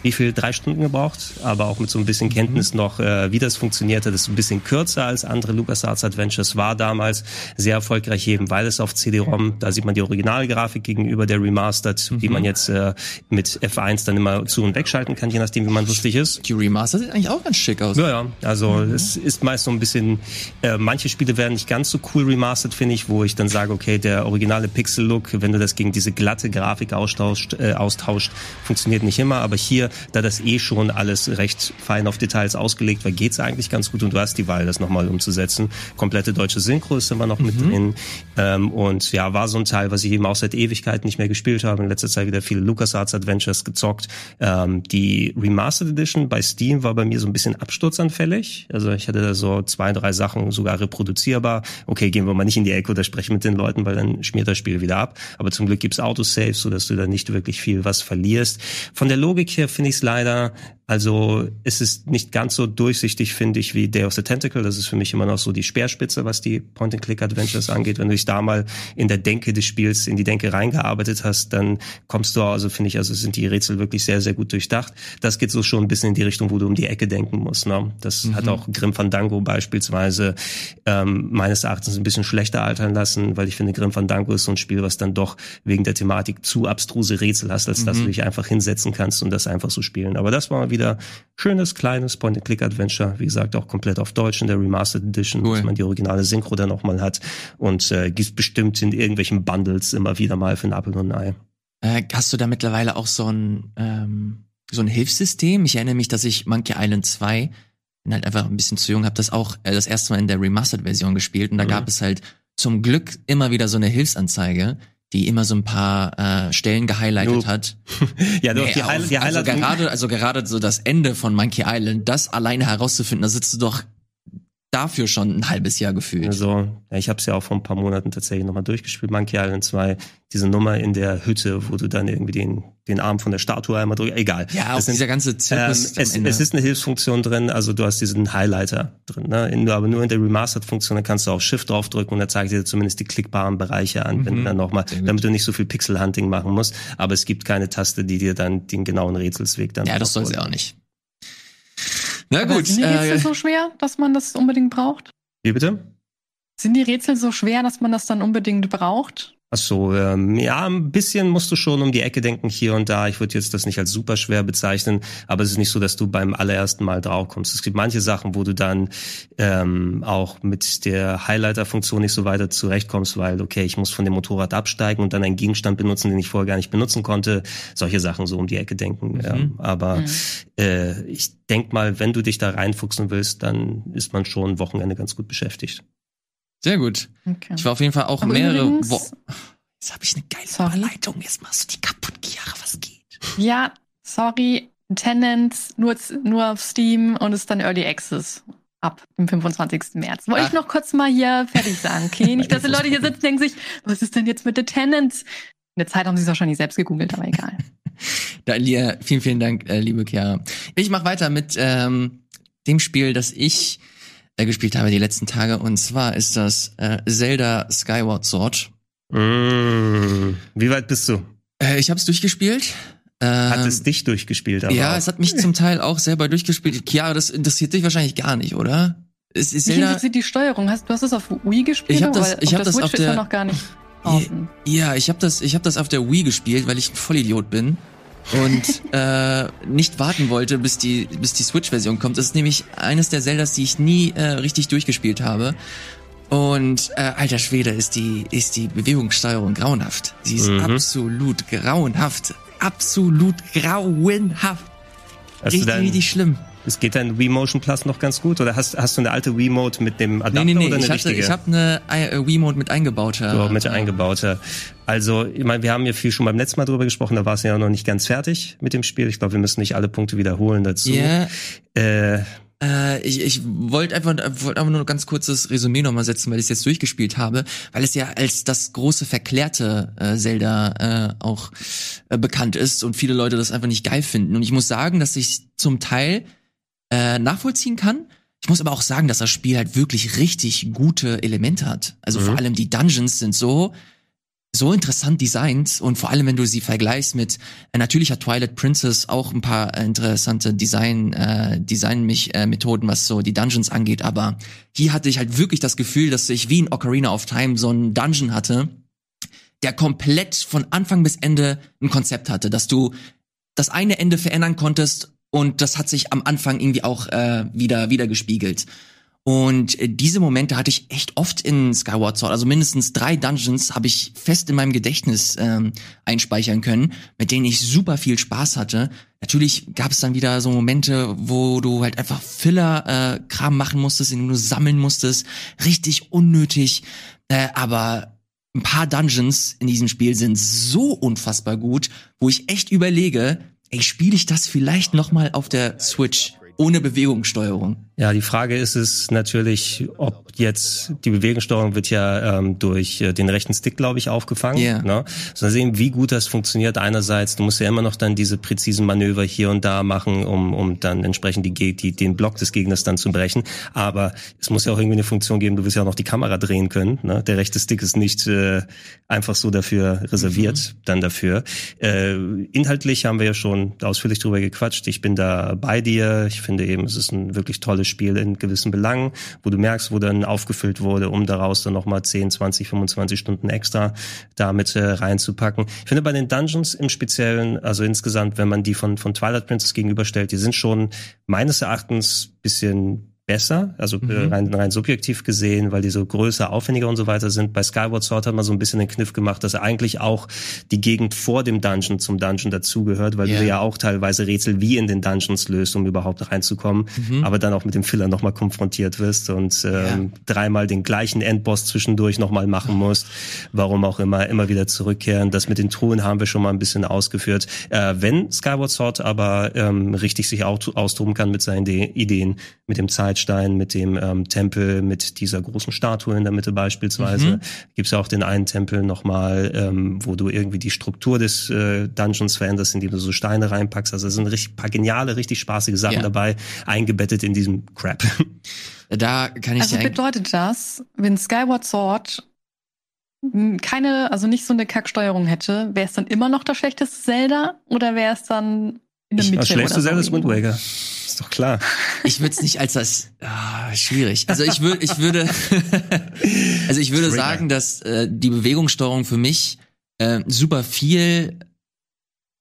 Speaker 3: wie viel? Drei Stunden gebraucht, aber auch mit so ein bisschen Kenntnis mhm. noch, äh, wie das funktionierte. Das ist ein bisschen kürzer als andere LucasArts Adventures, war damals sehr erfolgreich eben, weil es auf CD-ROM, da sieht man die Originalgrafik gegenüber der Remastered, mhm. die man jetzt äh, mit F1 dann immer zu- und wegschalten kann, je nachdem, wie man lustig ist.
Speaker 1: Die Remastered sieht eigentlich auch ganz schick aus.
Speaker 3: Ja, ja. Also mhm. es ist meist so ein bisschen, äh, manche Spiele werden nicht ganz so cool remastered, finde ich, wo ich dann sage, okay, der originale Pixel-Look, wenn du das gegen diese glatte Grafik austauscht, äh, austauscht, funktioniert nicht immer, aber hier da das eh schon alles recht fein auf Details ausgelegt war, geht's eigentlich ganz gut und du hast die Wahl, das nochmal umzusetzen. Komplette deutsche Synchro ist immer noch mhm. mit drin. Ähm, und ja, war so ein Teil, was ich eben auch seit Ewigkeit nicht mehr gespielt habe. In letzter Zeit wieder viele LucasArts Adventures gezockt. Ähm, die Remastered Edition bei Steam war bei mir so ein bisschen absturzanfällig. Also ich hatte da so zwei, drei Sachen sogar reproduzierbar. Okay, gehen wir mal nicht in die Ecke oder sprechen mit den Leuten, weil dann schmiert das Spiel wieder ab. Aber zum Glück gibt's Autosaves, sodass du da nicht wirklich viel was verlierst. Von der Logik her finde ich es leider also es ist nicht ganz so durchsichtig, finde ich, wie Day of the Tentacle. Das ist für mich immer noch so die Speerspitze, was die Point-and-Click-Adventures angeht. Wenn du dich da mal in der Denke des Spiels, in die Denke reingearbeitet hast, dann kommst du, also finde ich, also sind die Rätsel wirklich sehr, sehr gut durchdacht. Das geht so schon ein bisschen in die Richtung, wo du um die Ecke denken musst. Ne? Das mhm. hat auch Grim Fandango beispielsweise ähm, meines Erachtens ein bisschen schlechter altern lassen, weil ich finde, Grim Fandango ist so ein Spiel, was dann doch wegen der Thematik zu abstruse Rätsel hast, als mhm. dass du dich einfach hinsetzen kannst und das einfach so spielen. Aber das war wieder schönes, kleines Point-and-Click-Adventure. Wie gesagt, auch komplett auf Deutsch in der Remastered Edition, cool. dass man die originale Synchro dann nochmal hat. Und äh, gibt bestimmt in irgendwelchen Bundles immer wieder mal für ein Apple und ein
Speaker 1: Ei. Äh, hast du da mittlerweile auch so ein, ähm, so ein Hilfssystem? Ich erinnere mich, dass ich Monkey Island 2 bin halt einfach ein bisschen zu jung, habe das auch äh, das erste Mal in der Remastered-Version gespielt und da mhm. gab es halt zum Glück immer wieder so eine Hilfsanzeige, die immer so ein paar äh, Stellen gehighlightet
Speaker 3: Nope.
Speaker 1: hat.
Speaker 3: Ja, doch,
Speaker 1: Nee,
Speaker 3: die,
Speaker 1: auf-
Speaker 3: Highlight, die
Speaker 1: also
Speaker 3: Highlight
Speaker 1: gerade, also gerade so das Ende von Monkey Island, das alleine herauszufinden, da sitzt du doch dafür schon ein halbes Jahr gefühlt.
Speaker 3: Also, ja, ich habe es ja auch vor ein paar Monaten tatsächlich nochmal durchgespielt, Monkey Island 2, diese Nummer in der Hütte, wo du dann irgendwie den, den Arm von der Statue einmal drückst, egal.
Speaker 1: ja, auch
Speaker 3: Das sind-
Speaker 1: dieser ganze
Speaker 3: ähm,
Speaker 1: Zirkus am
Speaker 3: es, es ist eine Hilfsfunktion drin, also du hast diesen Highlighter drin, ne? In, aber nur in der Remastered-Funktion, da kannst du auf Shift draufdrücken und da zeigt dir zumindest die klickbaren Bereiche an, wenn
Speaker 1: Mhm.
Speaker 3: du dann nochmal, damit du nicht so viel Pixel-Hunting machen musst, aber es gibt keine Taste, die dir dann den genauen Rätselsweg dann
Speaker 1: ja, das soll sie auch nicht. Na gut,
Speaker 2: sind die Rätsel
Speaker 1: äh,
Speaker 2: so schwer, dass man das unbedingt braucht?
Speaker 3: Wie bitte?
Speaker 2: Sind die Rätsel so schwer, dass man das dann unbedingt braucht?
Speaker 3: Ach so, ähm, ja, ein bisschen musst du schon um die Ecke denken hier und da. Ich würde jetzt das nicht als super schwer bezeichnen, aber es ist nicht so, dass du beim allerersten Mal draufkommst. Es gibt manche Sachen, wo du dann ähm, auch mit der Highlighter-Funktion nicht so weiter zurechtkommst, weil, okay, ich muss von dem Motorrad absteigen und dann einen Gegenstand benutzen, den ich vorher gar nicht benutzen konnte. Solche Sachen so um die Ecke denken. Ähm, aber
Speaker 2: Mhm.
Speaker 3: äh, ich denk mal, wenn du dich da reinfuchsen willst, dann ist man schon Wochenende ganz gut beschäftigt.
Speaker 1: Sehr gut.
Speaker 2: Okay.
Speaker 1: Ich war auf jeden Fall auch
Speaker 2: Aber
Speaker 1: mehrere
Speaker 2: übrigens-
Speaker 1: Wo Jetzt habe ich eine geile
Speaker 2: Sorry.
Speaker 1: Überleitung. Jetzt machst du die kaputt, Chiara. Was geht?
Speaker 2: Ja, sorry, Tenants nur, nur auf Steam und ist dann Early Access ab dem 25. März. Wollte ich
Speaker 1: Ach.
Speaker 2: noch kurz mal hier fertig sagen, okay? Nicht, dass die Leute hier sitzen und denken sich, was ist denn jetzt mit The Tenants? In der Zeit haben sie es wahrscheinlich selbst gegoogelt, aber egal.
Speaker 1: Da, Lia, vielen, vielen Dank, äh, liebe Chiara. Ich mache weiter mit ähm, dem Spiel, das ich äh, gespielt habe die letzten Tage. Und zwar ist das äh, Zelda Skyward Sword.
Speaker 3: Mm, wie weit bist du?
Speaker 1: Äh, ich habe es durchgespielt. Ähm,
Speaker 3: Hat es dich durchgespielt? Aber
Speaker 1: ja,
Speaker 3: auch.
Speaker 1: es hat mich zum Teil auch selber durchgespielt. Chiara, das interessiert dich wahrscheinlich gar nicht, oder? Es ist
Speaker 2: Mich
Speaker 1: Zelda.
Speaker 2: interessiert die Steuerung. Hast, du hast es auf Wii gespielt?
Speaker 1: Ich hab das-
Speaker 2: Weil
Speaker 1: ich hab
Speaker 2: auf
Speaker 1: das
Speaker 2: der
Speaker 1: auf
Speaker 2: Switch ist
Speaker 1: der-
Speaker 2: ja noch gar nicht draußen.
Speaker 1: Ja, ich habe das, ich habe das auf der Wii gespielt, weil ich ein Vollidiot bin und äh, nicht warten wollte, bis die, bis die Switch-Version kommt. Das ist nämlich eines der Zeldas, die ich nie äh, richtig durchgespielt habe. Und äh, alter Schwede ist die, ist die Bewegungssteuerung grauenhaft. Sie ist
Speaker 3: Mhm.
Speaker 1: absolut grauenhaft, absolut grauenhaft,
Speaker 3: Hast
Speaker 1: richtig, richtig schlimm.
Speaker 3: Es geht dein Wii Motion Plus noch ganz gut? Oder hast, hast du eine alte Wii Mode mit dem Adapter
Speaker 1: Nee, nee, nee,
Speaker 3: oder eine
Speaker 1: ich, hatte,
Speaker 3: richtige?
Speaker 1: ich habe eine äh, Wii-Mode mit eingebauter.
Speaker 3: so, mit eingebauter. Also, ich meine, wir haben ja viel schon beim letzten Mal drüber gesprochen, da war es ja noch nicht ganz fertig mit dem Spiel. Ich glaube, wir müssen nicht alle Punkte wiederholen dazu.
Speaker 1: Ja,
Speaker 3: Äh,
Speaker 1: Äh, ich ich wollte einfach, wollte einfach nur ein ganz kurzes Resümee nochmal setzen, weil ich es jetzt durchgespielt habe, weil es ja als das große verklärte äh, Zelda äh, auch äh, bekannt ist und viele Leute das einfach nicht geil finden. Und ich muss sagen, dass ich zum Teil äh, nachvollziehen kann. Ich muss aber auch sagen, dass das Spiel halt wirklich richtig gute Elemente hat. Also
Speaker 3: Mhm.
Speaker 1: vor allem die Dungeons sind so so interessant designt und vor allem wenn du sie vergleichst mit äh, natürlich hat Twilight Princess auch ein paar interessante Design äh, Design äh, Methoden was so die Dungeons angeht, aber hier hatte ich halt wirklich das Gefühl, dass ich wie in Ocarina of Time so einen Dungeon hatte, der komplett von Anfang bis Ende ein Konzept hatte, dass du das eine Ende verändern konntest und das hat sich am Anfang irgendwie auch äh, wieder wieder gespiegelt. Und äh, diese Momente hatte ich echt oft in Skyward Sword. Also mindestens drei Dungeons habe ich fest in meinem Gedächtnis ähm, einspeichern können, mit denen ich super viel Spaß hatte. Natürlich gab es dann wieder so Momente, wo du halt einfach Filler-Kram machen musstest, in dem du sammeln musstest. Richtig unnötig. Äh, aber ein paar Dungeons in diesem Spiel sind so unfassbar gut, wo ich echt überlege, ey, spiele ich das vielleicht noch mal auf der Switch ohne Bewegungssteuerung?
Speaker 3: Ja, die Frage ist es natürlich, ob jetzt die Bewegungssteuerung wird ja ähm, durch äh, den rechten Stick, glaube ich, aufgefangen.
Speaker 1: Ja.
Speaker 3: Ne? So sehen, wie gut das funktioniert. Einerseits, du musst ja immer noch dann diese präzisen Manöver hier und da machen, um, um dann entsprechend die, die, den Block des Gegners dann zu brechen. Aber es muss ja auch irgendwie eine Funktion geben, du willst ja auch noch die Kamera drehen können. Ne? Der rechte Stick ist nicht äh, einfach so dafür reserviert, dann dafür. Äh, inhaltlich haben wir ja schon ausführlich drüber gequatscht. Ich bin da bei dir. Ich finde eben, es ist ein wirklich tolles Spiel in gewissen Belangen, wo du merkst, wo dann aufgefüllt wurde, um daraus dann nochmal 10, 20, 25 Stunden extra damit äh, reinzupacken. Ich finde bei den Dungeons im Speziellen, also insgesamt, wenn man die von, von Twilight Princess gegenüberstellt, die sind schon meines Erachtens bisschen besser, also mhm. rein, rein subjektiv gesehen, weil die so größer, aufwendiger und so weiter sind. Bei Skyward Sword hat man so ein bisschen den Kniff gemacht, dass eigentlich auch die Gegend vor dem Dungeon zum Dungeon dazugehört, weil yeah. du ja auch teilweise Rätsel wie in den Dungeons löst, um überhaupt reinzukommen, mhm. aber dann auch mit dem Filler nochmal konfrontiert wirst und ähm, yeah. dreimal den gleichen Endboss zwischendurch nochmal machen musst. Warum auch immer, immer wieder zurückkehren. Das mit den Truhen haben wir schon mal ein bisschen ausgeführt. Äh, wenn Skyward Sword aber ähm, richtig sich auch austoben kann mit seinen De Ideen, mit dem Zeit Leitstein, mit dem ähm, Tempel, mit dieser großen Statue in der Mitte beispielsweise. Mhm. Gibt es auch den einen Tempel nochmal, ähm, wo du irgendwie die Struktur des äh, Dungeons veränderst, indem du so Steine reinpackst. Also es sind richtig paar geniale, richtig spaßige Sachen ja. dabei, eingebettet in diesem Crap.
Speaker 1: Da kann ich
Speaker 2: Also bedeutet das, wenn Skyward Sword keine, also nicht so eine Kacksteuerung hätte, wäre es dann immer noch das schlechteste Zelda oder wäre es dann
Speaker 3: in der Mitte? Das schlechteste Zelda ist Wind Waker ist doch klar.
Speaker 1: Ich würde es nicht als das ah, schwierig. Also ich würde, ich würde, also ich würde sagen, dass äh, die Bewegungssteuerung für mich äh, super viel,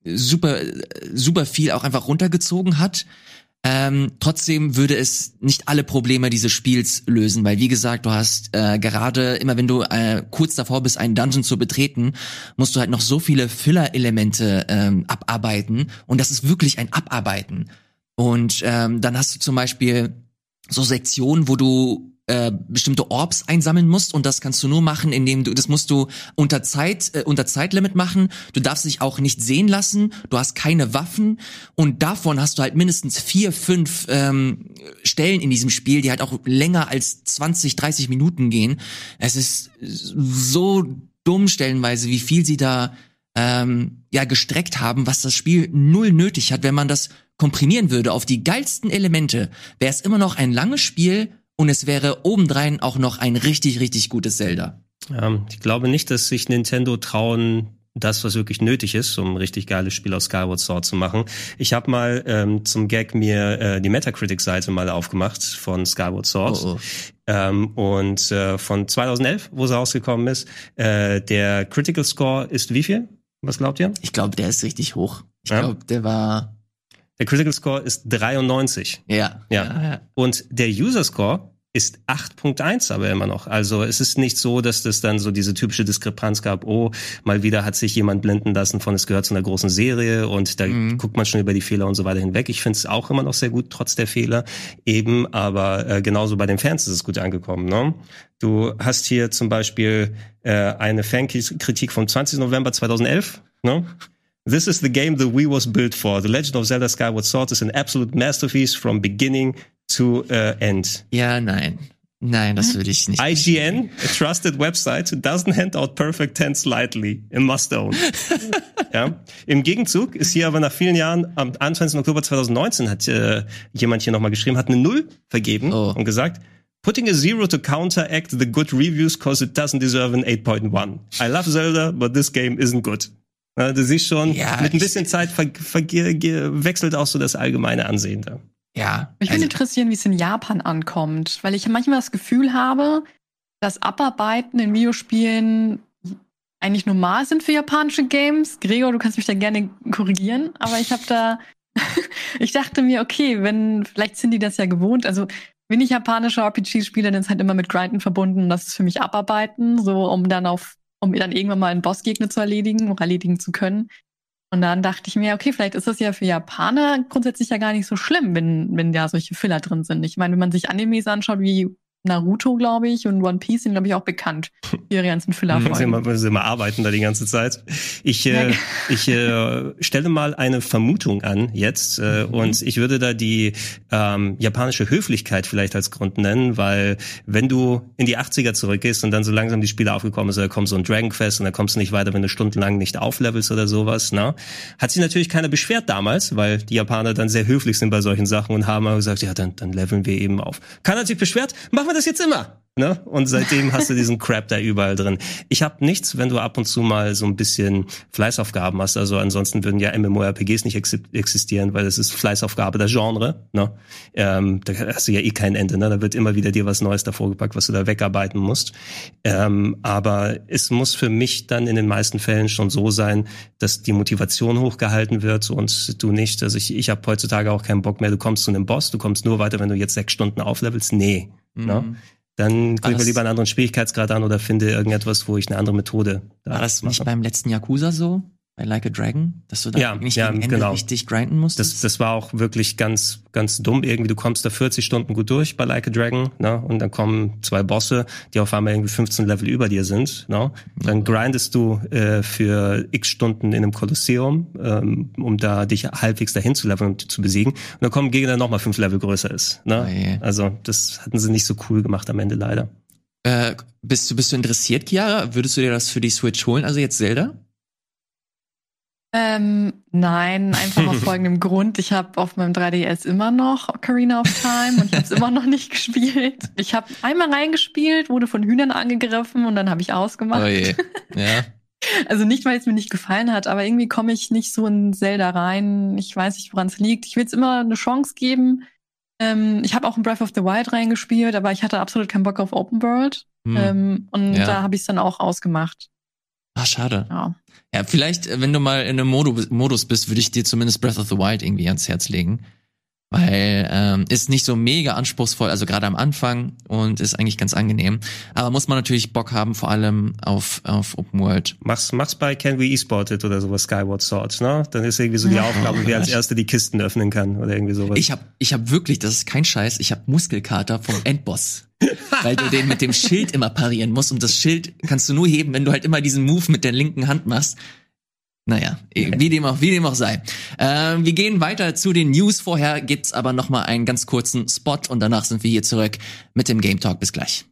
Speaker 1: super, super viel auch einfach runtergezogen hat. Ähm, trotzdem würde es nicht alle Probleme dieses Spiels lösen, weil wie gesagt, du hast äh, gerade immer, wenn du äh, kurz davor bist, einen Dungeon zu betreten, musst du halt noch so viele Filler-Elemente ähm, abarbeiten und das ist wirklich ein Abarbeiten. Und ähm, dann hast du zum Beispiel so Sektionen, wo du äh, bestimmte Orbs einsammeln musst und das kannst du nur machen, indem du das musst du unter Zeit äh, unter Zeitlimit machen. Du darfst dich auch nicht sehen lassen. Du hast keine Waffen und davon hast du halt mindestens vier, fünf ähm, Stellen in diesem Spiel, die halt auch länger als 20, 30 Minuten gehen. Es ist so dumm stellenweise, wie viel sie da ähm, ja gestreckt haben, was das Spiel null nötig hat, wenn man das komprimieren würde auf die geilsten Elemente, wäre es immer noch ein langes Spiel und es wäre obendrein auch noch ein richtig, richtig gutes Zelda.
Speaker 3: Ja, ich glaube nicht, dass sich Nintendo trauen, das, was wirklich nötig ist, um ein richtig geiles Spiel aus Skyward Sword zu machen. Ich habe mal ähm, zum Gag mir äh, die Metacritic-Seite mal aufgemacht von Skyward Sword. Oh, oh. Ähm, und äh, von 2011, wo sie rausgekommen ist, äh, der Critical Score ist wie viel? Was glaubt ihr?
Speaker 1: Ich glaube, der ist richtig hoch. Ich ja? glaube, der war
Speaker 3: der Critical Score ist 93.
Speaker 1: Ja.
Speaker 3: ja. ja, ja. Und der User Score ist 8.1 aber immer noch. Also es ist nicht so, dass das dann so diese typische Diskrepanz gab, oh, mal wieder hat sich jemand blenden lassen von, es gehört zu einer großen Serie und da mhm. guckt man schon über die Fehler und so weiter hinweg. Ich finde es auch immer noch sehr gut, trotz der Fehler eben, aber äh, genauso bei den Fans ist es gut angekommen. Ne? Du hast hier zum Beispiel äh, eine Fankritik vom 20. November 2011. Ne? This is the game the Wii was built for. The Legend of Zelda Skyward Sword is an absolute masterpiece from beginning to uh, end.
Speaker 1: Ja, nein. Nein, das würde ich nicht.
Speaker 3: IGN, a trusted website, doesn't hand out perfect tens lightly. A must own. ja. Im Gegenzug ist hier aber nach vielen Jahren, am 21. Oktober 2019 hat äh, jemand hier nochmal geschrieben, hat eine Null vergeben oh. und gesagt, Putting a zero to counteract the good reviews cause it doesn't deserve an 8.1. I love Zelda, but this game isn't good. Du siehst schon, ja, mit ein bisschen Zeit ver wechselt auch so das allgemeine Ansehen da.
Speaker 2: Ja. Mich also, würde interessieren, wie es in Japan ankommt, weil ich manchmal das Gefühl habe, dass Abarbeiten in Videospielen eigentlich normal sind für japanische Games. Gregor, du kannst mich da gerne korrigieren, aber ich habe da, ich dachte mir, okay, wenn, vielleicht sind die das ja gewohnt. Also, wenn ich japanische RPGs spiele, dann ist halt immer mit Grinden verbunden. Das ist für mich Abarbeiten, so um dann auf um dann irgendwann mal einen Bossgegner zu erledigen oder erledigen zu können. Und dann dachte ich mir, okay, vielleicht ist das ja für Japaner grundsätzlich ja gar nicht so schlimm, wenn, wenn da solche Filler drin sind. Ich meine, wenn man sich Animes anschaut, wie Naruto, glaube ich, und One Piece sind, glaube ich, auch bekannt. Ihre ganzen Füllerfolgen.
Speaker 3: Müssen sie mal arbeiten da die ganze Zeit. Ich, äh, ich äh, stelle mal eine Vermutung an jetzt äh, mhm. und ich würde da die ähm, japanische Höflichkeit vielleicht als Grund nennen, weil wenn du in die 80er zurückgehst und dann so langsam die Spiele aufgekommen ist, da kommt so ein Dragon Quest und da kommst du nicht weiter, wenn du stundenlang nicht auflevelst oder sowas, ne? Hat sich natürlich keiner beschwert damals, weil die Japaner dann sehr höflich sind bei solchen Sachen und haben gesagt, ja, dann, dann leveln wir eben auf. Keiner hat sich beschwert, machen wir das jetzt immer. Ne? Und seitdem hast du diesen Crap da überall drin. Ich habe nichts, wenn du ab und zu mal so ein bisschen Fleißaufgaben hast. Also ansonsten würden ja MMORPGs nicht ex existieren, weil das ist Fleißaufgabe der Genre. Ne? Ähm, da hast du ja eh kein Ende. Ne? Da wird immer wieder dir was Neues davor gepackt, was du da wegarbeiten musst. Ähm, aber es muss für mich dann in den meisten Fällen schon so sein, dass die Motivation hochgehalten wird und du nicht. Also ich, ich habe heutzutage auch keinen Bock mehr. Du kommst zu einem Boss, du kommst nur weiter, wenn du jetzt sechs Stunden auflevelst. Nee. Ne? Mhm. Ne? Dann gucke ich mir lieber einen anderen Schwierigkeitsgrad an oder finde irgendetwas, wo ich eine andere Methode
Speaker 1: da War das nicht beim letzten Yakuza so? Bei Like a Dragon, dass du da
Speaker 3: ja,
Speaker 1: nicht
Speaker 3: ja,
Speaker 1: gegen
Speaker 3: Ende genau.
Speaker 1: richtig grinden musst.
Speaker 3: Das, das war auch wirklich ganz, ganz dumm. Irgendwie, du kommst da 40 Stunden gut durch bei Like a Dragon, ne? Und dann kommen zwei Bosse, die auf einmal irgendwie 15 Level über dir sind, ne? Dann grindest du äh, für x Stunden in einem Kolosseum, ähm, um da dich halbwegs dahin zu leveln und zu besiegen. Und dann kommen Gegner, der nochmal fünf Level größer ist. Ne? Oh yeah. Also, das hatten sie nicht so cool gemacht am Ende leider.
Speaker 1: Äh, bist du, bist du interessiert, Chiara? Würdest du dir das für die Switch holen? Also jetzt Zelda?
Speaker 2: Ähm, nein, einfach aus folgendem Grund. Ich habe auf meinem 3DS immer noch Ocarina of Time und ich habe es immer noch nicht gespielt. Ich habe einmal reingespielt, wurde von Hühnern angegriffen und dann habe ich ausgemacht. Oh je. Ja. Also nicht, weil es mir nicht gefallen hat, aber irgendwie komme ich nicht so in Zelda rein. Ich weiß nicht, woran es liegt. Ich will es immer eine Chance geben. Ähm, ich habe auch in Breath of the Wild reingespielt, aber ich hatte absolut keinen Bock auf Open World. Hm. Ähm, und ja. da habe ich es dann auch ausgemacht.
Speaker 1: Ah, schade. Ja. Ja, vielleicht, äh, wenn du mal in einem Modus bist, würde ich dir zumindest Breath of the Wild irgendwie ans Herz legen. Weil ähm, ist nicht so mega anspruchsvoll, also gerade am Anfang und ist eigentlich ganz angenehm. Aber muss man natürlich Bock haben, vor allem auf, auf Open World.
Speaker 3: Mach's, mach's bei Can We E-Sported oder sowas, Skyward Sword, ne? Dann ist irgendwie so die Aufgabe, wer als Erste die Kisten öffnen kann oder irgendwie sowas.
Speaker 1: Ich hab, ich hab wirklich, das ist kein Scheiß, ich hab Muskelkater vom Endboss. weil du den mit dem Schild immer parieren musst und das Schild kannst du nur heben, wenn du halt immer diesen Move mit der linken Hand machst. Naja, wie dem auch, wie dem auch sei. Ähm, wir gehen weiter zu den News. Vorher gibt's aber noch mal einen ganz kurzen Spot und danach sind wir hier zurück mit dem Game Talk. Bis gleich.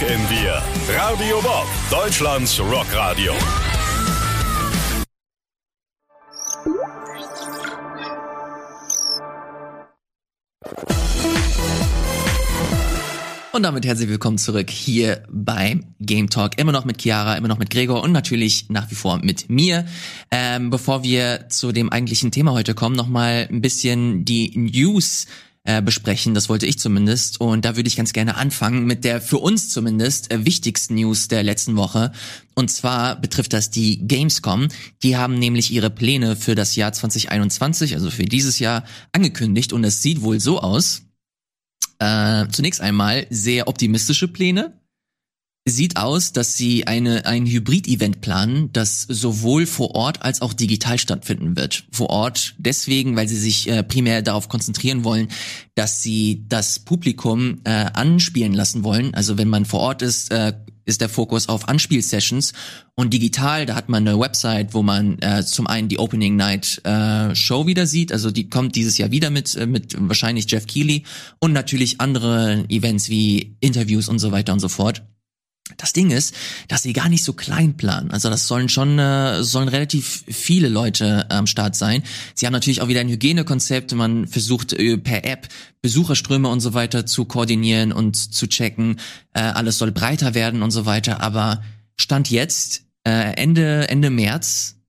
Speaker 4: Radio Bob, Deutschlands Rockradio.
Speaker 1: Und damit herzlich willkommen zurück hier beim Game Talk. Immer noch mit Chiara, immer noch mit Gregor und natürlich nach wie vor mit mir. Ähm, bevor wir zu dem eigentlichen Thema heute kommen, nochmal ein bisschen die News äh, besprechen. Das wollte ich zumindest. Und da würde ich ganz gerne anfangen mit der für uns zumindest äh, wichtigsten News der letzten Woche. Und zwar betrifft das die Gamescom. Die haben nämlich ihre Pläne für das Jahr 2021, also für dieses Jahr, angekündigt. Und es sieht wohl so aus. Äh, zunächst einmal sehr optimistische Pläne sieht aus, dass sie eine, ein Hybrid-Event planen, das sowohl vor Ort als auch digital stattfinden wird. Vor Ort deswegen, weil sie sich äh, primär darauf konzentrieren wollen, dass sie das Publikum äh, anspielen lassen wollen. Also wenn man vor Ort ist, äh, ist der Fokus auf Anspielsessions und digital, da hat man eine Website, wo man äh, zum einen die Opening Night äh, Show wieder sieht, also die kommt dieses Jahr wieder mit äh, mit wahrscheinlich Jeff Keighley und natürlich andere Events wie Interviews und so weiter und so fort. Das Ding ist, dass sie gar nicht so klein planen. Also das sollen schon äh, sollen relativ viele Leute am Start sein. Sie haben natürlich auch wieder ein Hygienekonzept. Man versucht äh, per App Besucherströme und so weiter zu koordinieren und zu checken. Äh, alles soll breiter werden und so weiter. Aber stand jetzt äh, Ende Ende März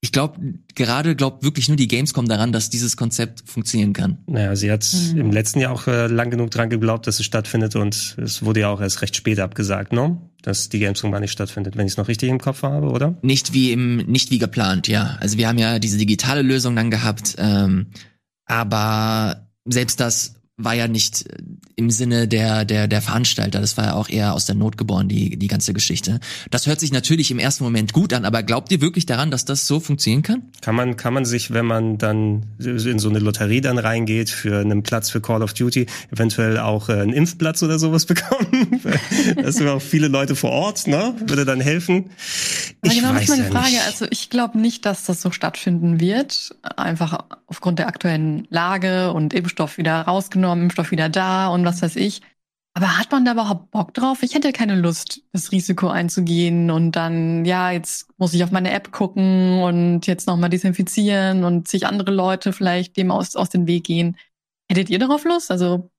Speaker 1: ich glaube, gerade glaubt wirklich nur die Gamescom daran, dass dieses Konzept funktionieren kann.
Speaker 3: Naja, sie hat mhm. im letzten Jahr auch äh, lang genug dran geglaubt, dass es stattfindet und es wurde ja auch erst recht spät abgesagt, ne? Dass die Gamescom gar nicht stattfindet, wenn ich es noch richtig im Kopf habe, oder?
Speaker 1: Nicht wie im, nicht wie geplant, ja. Also wir haben ja diese digitale Lösung dann gehabt, ähm, aber selbst das war ja nicht äh, im Sinne der, der, der Veranstalter. Das war ja auch eher aus der Not geboren, die, die ganze Geschichte. Das hört sich natürlich im ersten Moment gut an, aber glaubt ihr wirklich daran, dass das so funktionieren kann?
Speaker 3: Kann man, kann man sich, wenn man dann in so eine Lotterie dann reingeht für einen Platz für Call of Duty, eventuell auch äh, einen Impfplatz oder sowas bekommen? das sind auch viele Leute vor Ort, ne? Würde dann helfen.
Speaker 2: Aber genau das ist meine Frage. Nicht. Also ich glaube nicht, dass das so stattfinden wird. Einfach aufgrund der aktuellen Lage und Impfstoff wieder rausgenommen Impfstoff wieder da und was weiß ich. Aber hat man da überhaupt Bock drauf? Ich hätte keine Lust, das Risiko einzugehen und dann, ja, jetzt muss ich auf meine App gucken und jetzt nochmal desinfizieren und sich andere Leute vielleicht dem aus, aus den Weg gehen. Hättet ihr darauf Lust? Also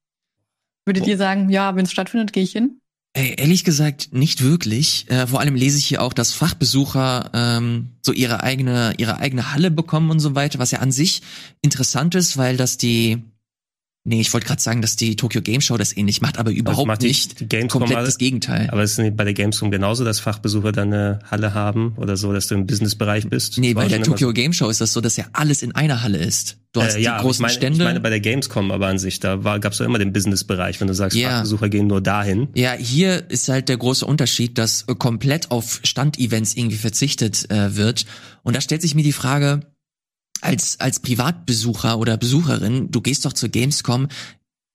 Speaker 2: würdet oh. ihr sagen, ja, wenn es stattfindet, gehe ich hin?
Speaker 1: Ey, ehrlich gesagt nicht wirklich. Äh, vor allem lese ich hier auch, dass Fachbesucher ähm, so ihre eigene ihre eigene Halle bekommen und so weiter, was ja an sich interessant ist, weil das die Nee, ich wollte gerade sagen, dass die Tokyo Game Show das ähnlich macht, aber überhaupt macht nicht.
Speaker 3: Gamescom Komplett das Gegenteil. Aber ist es nicht bei der Gamescom genauso, dass Fachbesucher dann eine Halle haben oder so, dass du im Businessbereich bist?
Speaker 1: Nee, bei der Tokyo. Game Show ist das so, dass ja alles in einer Halle ist. Du hast äh, ja, die großen
Speaker 3: ich meine,
Speaker 1: Stände.
Speaker 3: Ich meine bei der Gamescom aber an sich, da gab es ja immer den Businessbereich, wenn du sagst, ja. Fachbesucher gehen nur dahin.
Speaker 1: Ja, hier ist halt der große Unterschied, dass komplett auf Standevents irgendwie verzichtet äh, wird. Und da stellt sich mir die Frage, als, als Privatbesucher oder Besucherin, du gehst doch zur Gamescom,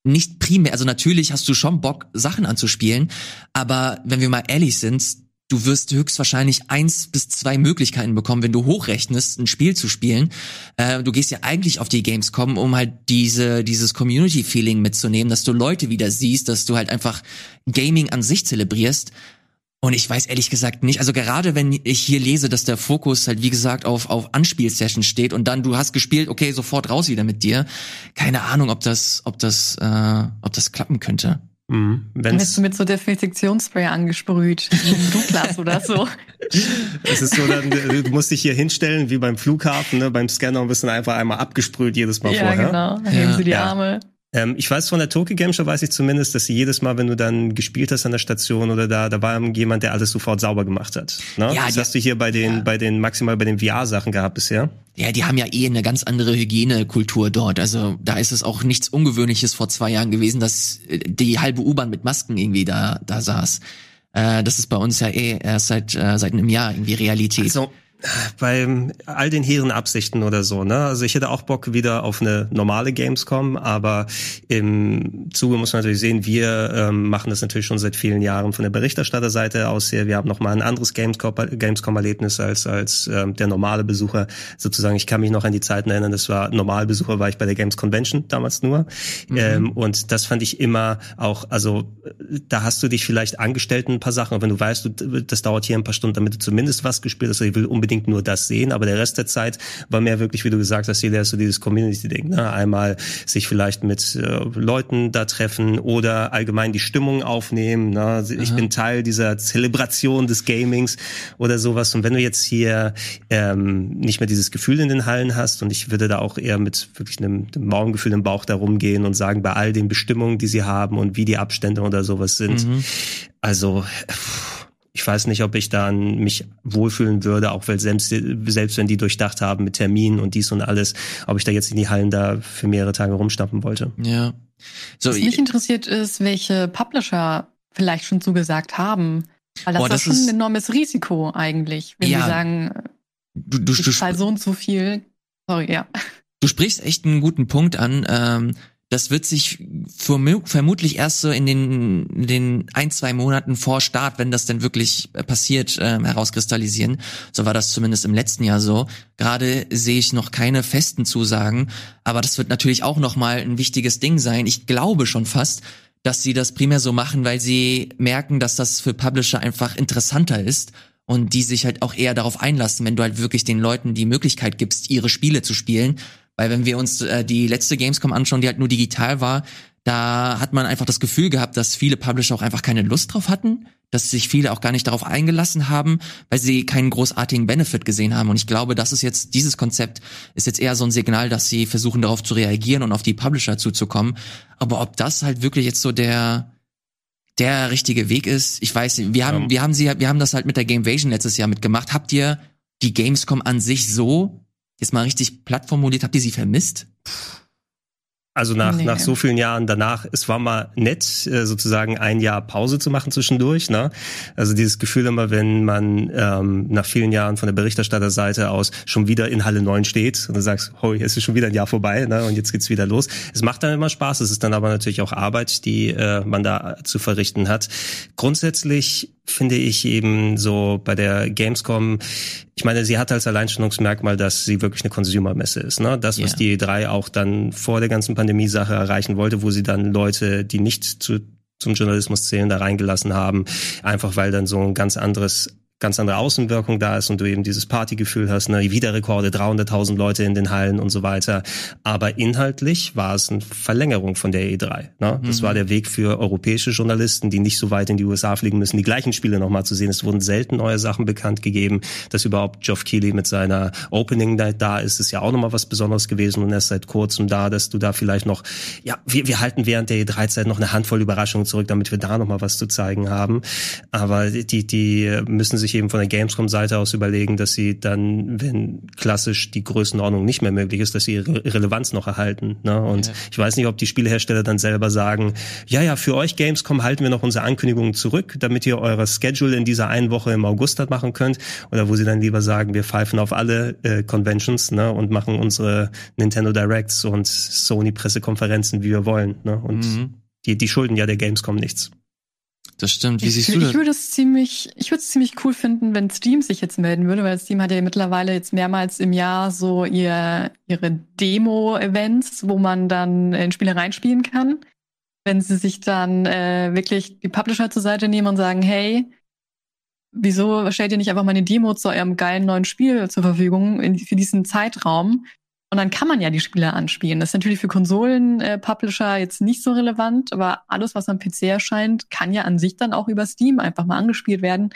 Speaker 1: nicht primär, also natürlich hast du schon Bock, Sachen anzuspielen, aber wenn wir mal ehrlich sind, du wirst höchstwahrscheinlich eins bis zwei Möglichkeiten bekommen, wenn du hochrechnest, ein Spiel zu spielen. Äh, du gehst ja eigentlich auf die Gamescom, um halt diese, dieses Community-Feeling mitzunehmen, dass du Leute wieder siehst, dass du halt einfach Gaming an sich zelebrierst. Und ich weiß ehrlich gesagt nicht, also gerade wenn ich hier lese, dass der Fokus halt wie gesagt auf auf Anspielsessions steht und dann du hast gespielt, okay, sofort raus wieder mit dir. Keine Ahnung, ob das ob das äh, ob das klappen könnte.
Speaker 2: Mhm. Dann bist du mit so Desinfektionsspray angesprüht, Douglas oder so.
Speaker 3: Es ist so, dann, du musst dich hier hinstellen wie beim Flughafen, ne? beim Scanner und bist dann einfach einmal abgesprüht jedes Mal
Speaker 2: ja,
Speaker 3: vorher.
Speaker 2: Ja, genau. Heben sie die ja. Arme.
Speaker 3: Ähm, ich weiß von der Tokyo Game Show weiß ich zumindest, dass sie jedes Mal, wenn du dann gespielt hast an der Station oder da, da war jemand, der alles sofort sauber gemacht hat. Ne? Ja, das hast du hier bei den, ja. bei den maximal bei den VR-Sachen gehabt bisher.
Speaker 1: Ja, die haben ja eh eine ganz andere Hygienekultur dort. Also da ist es auch nichts Ungewöhnliches vor zwei Jahren gewesen, dass äh, die halbe U-Bahn mit Masken irgendwie da da saß. Äh, das ist bei uns ja eh erst seit äh, seit einem Jahr irgendwie Realität.
Speaker 3: Also bei all den hehren Absichten oder so, ne? Also ich hätte auch Bock wieder auf eine normale Gamescom, aber im Zuge muss man natürlich sehen, wir ähm, machen das natürlich schon seit vielen Jahren von der Berichterstatterseite aus her. Wir haben noch mal ein anderes Gamescom-Erlebnis als als ähm, der normale Besucher sozusagen. Ich kann mich noch an die Zeiten erinnern, das war Normalbesucher war ich bei der Games Convention damals nur mhm. ähm, und das fand ich immer auch, also da hast du dich vielleicht angestellt in ein paar Sachen, aber wenn du weißt, du, das dauert hier ein paar Stunden, damit du zumindest was gespielt hast, also ich will unbedingt unbedingt nur das sehen, aber der Rest der Zeit war mehr wirklich, wie du gesagt hast, hier so dieses Community-Ding. Ne? Einmal sich vielleicht mit äh, Leuten da treffen oder allgemein die Stimmung aufnehmen. Ne? Ich Aha. bin Teil dieser Zelebration des Gamings oder sowas. Und wenn du jetzt hier ähm, nicht mehr dieses Gefühl in den Hallen hast und ich würde da auch eher mit wirklich einem, einem Morgengefühl im Bauch da rumgehen und sagen, bei all den Bestimmungen, die sie haben und wie die Abstände oder sowas sind. Mhm. Also pff, ich weiß nicht, ob ich dann mich wohlfühlen würde, auch weil selbst, selbst wenn die durchdacht haben mit Terminen und dies und alles, ob ich da jetzt in die Hallen da für mehrere Tage rumstampfen wollte.
Speaker 1: Ja.
Speaker 2: So, Was mich interessiert ist, welche Publisher vielleicht schon zugesagt haben. Weil das, oh, das ist schon ein enormes Risiko eigentlich, wenn ja, sie sagen, du, du, ich zahle so und so viel. Sorry, ja.
Speaker 1: Du sprichst echt einen guten Punkt an. Ähm, das wird sich vermutlich erst so in den, in den ein, zwei Monaten vor Start, wenn das denn wirklich äh, passiert, äh, herauskristallisieren. So war das zumindest im letzten Jahr so. Gerade sehe ich noch keine festen Zusagen, aber das wird natürlich auch nochmal ein wichtiges Ding sein. Ich glaube schon fast, dass sie das primär so machen, weil sie merken, dass das für Publisher einfach interessanter ist und die sich halt auch eher darauf einlassen, wenn du halt wirklich den Leuten die Möglichkeit gibst, ihre Spiele zu spielen weil wenn wir uns äh, die letzte Gamescom anschauen, die halt nur digital war, da hat man einfach das Gefühl gehabt, dass viele Publisher auch einfach keine Lust drauf hatten, dass sich viele auch gar nicht darauf eingelassen haben, weil sie keinen großartigen Benefit gesehen haben. Und ich glaube, das ist jetzt, dieses Konzept ist jetzt eher so ein Signal, dass sie versuchen darauf zu reagieren und auf die Publisher zuzukommen. Aber ob das halt wirklich jetzt so der, der richtige Weg ist, ich weiß nicht. Wir haben, ja. wir haben sie, wir haben das halt mit der Gamevasion letztes Jahr mitgemacht. Habt ihr die Gamescom an sich so jetzt mal richtig platt formuliert, habt ihr sie vermisst?
Speaker 3: Also nach,
Speaker 2: Nee.
Speaker 3: nach so vielen Jahren danach, es war mal nett, äh, sozusagen ein Jahr Pause zu machen zwischendurch. Ne? Also dieses Gefühl immer, wenn man ähm, nach vielen Jahren von der Berichterstatterseite aus schon wieder in Halle 9 steht und du sagst, hoi, es ist schon wieder ein Jahr vorbei ne? und jetzt geht's wieder los. Es macht dann immer Spaß, es ist dann aber natürlich auch Arbeit, die äh, man da zu verrichten hat. Grundsätzlich finde ich eben so bei der Gamescom, ich meine, sie hat als Alleinstellungsmerkmal, dass sie wirklich eine Consumer-Messe ist. Ne? Das, was
Speaker 1: Ja.
Speaker 3: die E3 auch dann vor der ganzen Pandemie-Sache erreichen wollte, wo sie dann Leute, die nicht zu, zum Journalismus zählen, da reingelassen haben, einfach weil dann so ein ganz anderes ganz andere Außenwirkung da ist und du eben dieses Partygefühl hast, ne, Wiederrekorde, 300.000 Leute in den Hallen und so weiter. Aber inhaltlich war es eine Verlängerung von der E3. Ne? Das war der Weg für europäische Journalisten, die nicht so weit in die USA fliegen müssen, die gleichen Spiele nochmal zu sehen. Es wurden selten neue Sachen bekannt gegeben, dass überhaupt Geoff Keighley mit seiner Opening Night da ist, ist ja auch nochmal was Besonderes gewesen und erst seit kurzem da, dass du da vielleicht noch, ja, wir, wir halten während der E3-Zeit noch eine Handvoll Überraschungen zurück, damit wir da nochmal was zu zeigen haben. Aber die, die müssen sich eben von der Gamescom-Seite aus überlegen, dass sie dann, wenn klassisch die Größenordnung nicht mehr möglich ist, dass sie ihre Relevanz noch erhalten. Ne? Und
Speaker 1: Ja.
Speaker 3: ich weiß nicht, ob die Spielehersteller dann selber sagen, ja, ja, für euch Gamescom halten wir noch unsere Ankündigungen zurück, damit ihr eure Schedule in dieser einen Woche im August halt machen könnt. Oder wo sie dann lieber sagen, wir pfeifen auf alle äh, Conventions ne? und machen unsere Nintendo Directs und Sony-Pressekonferenzen, wie wir wollen. Ne? Und
Speaker 1: Mhm.
Speaker 3: die, die schulden ja der Gamescom nichts.
Speaker 1: Das stimmt. Wie
Speaker 2: ich,
Speaker 1: siehst du
Speaker 2: ich
Speaker 1: das?
Speaker 2: würde es ziemlich, ich würde es ziemlich cool finden, wenn Steam sich jetzt melden würde, weil Steam hat ja mittlerweile jetzt mehrmals im Jahr so ihr, ihre Demo-Events, wo man dann in Spiele reinspielen kann. Wenn sie sich dann äh, wirklich die Publisher zur Seite nehmen und sagen, hey, wieso stellt ihr nicht einfach mal eine Demo zu eurem geilen neuen Spiel zur Verfügung in, für diesen Zeitraum? Und dann kann man ja die Spiele anspielen. Das ist natürlich für Konsolen-Publisher jetzt nicht so relevant, aber alles, was am PC erscheint, kann ja an sich dann auch über Steam einfach mal angespielt werden,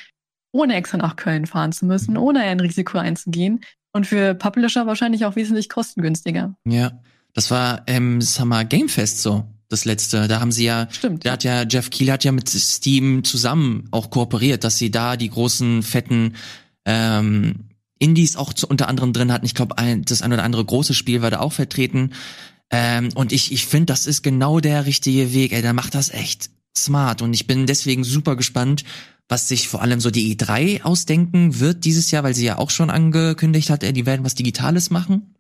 Speaker 2: ohne extra nach Köln fahren zu müssen, ohne ein Risiko einzugehen. Und für Publisher wahrscheinlich auch wesentlich kostengünstiger.
Speaker 1: Ja, das war im Summer Game Fest so, das letzte. Da haben sie ja
Speaker 2: Stimmt.
Speaker 1: Da hat ja Jeff Keighley hat ja mit Steam zusammen auch kooperiert, dass sie da die großen fetten ähm, Indies auch zu, unter anderem drin hatten. Ich glaube, das ein oder andere große Spiel war da auch vertreten. Ähm, und ich ich finde, das ist genau der richtige Weg. Ey, der macht das echt smart und ich bin deswegen super gespannt, was sich vor allem so die E3 ausdenken wird dieses Jahr, weil sie ja auch schon angekündigt hat, ey, die werden was Digitales machen.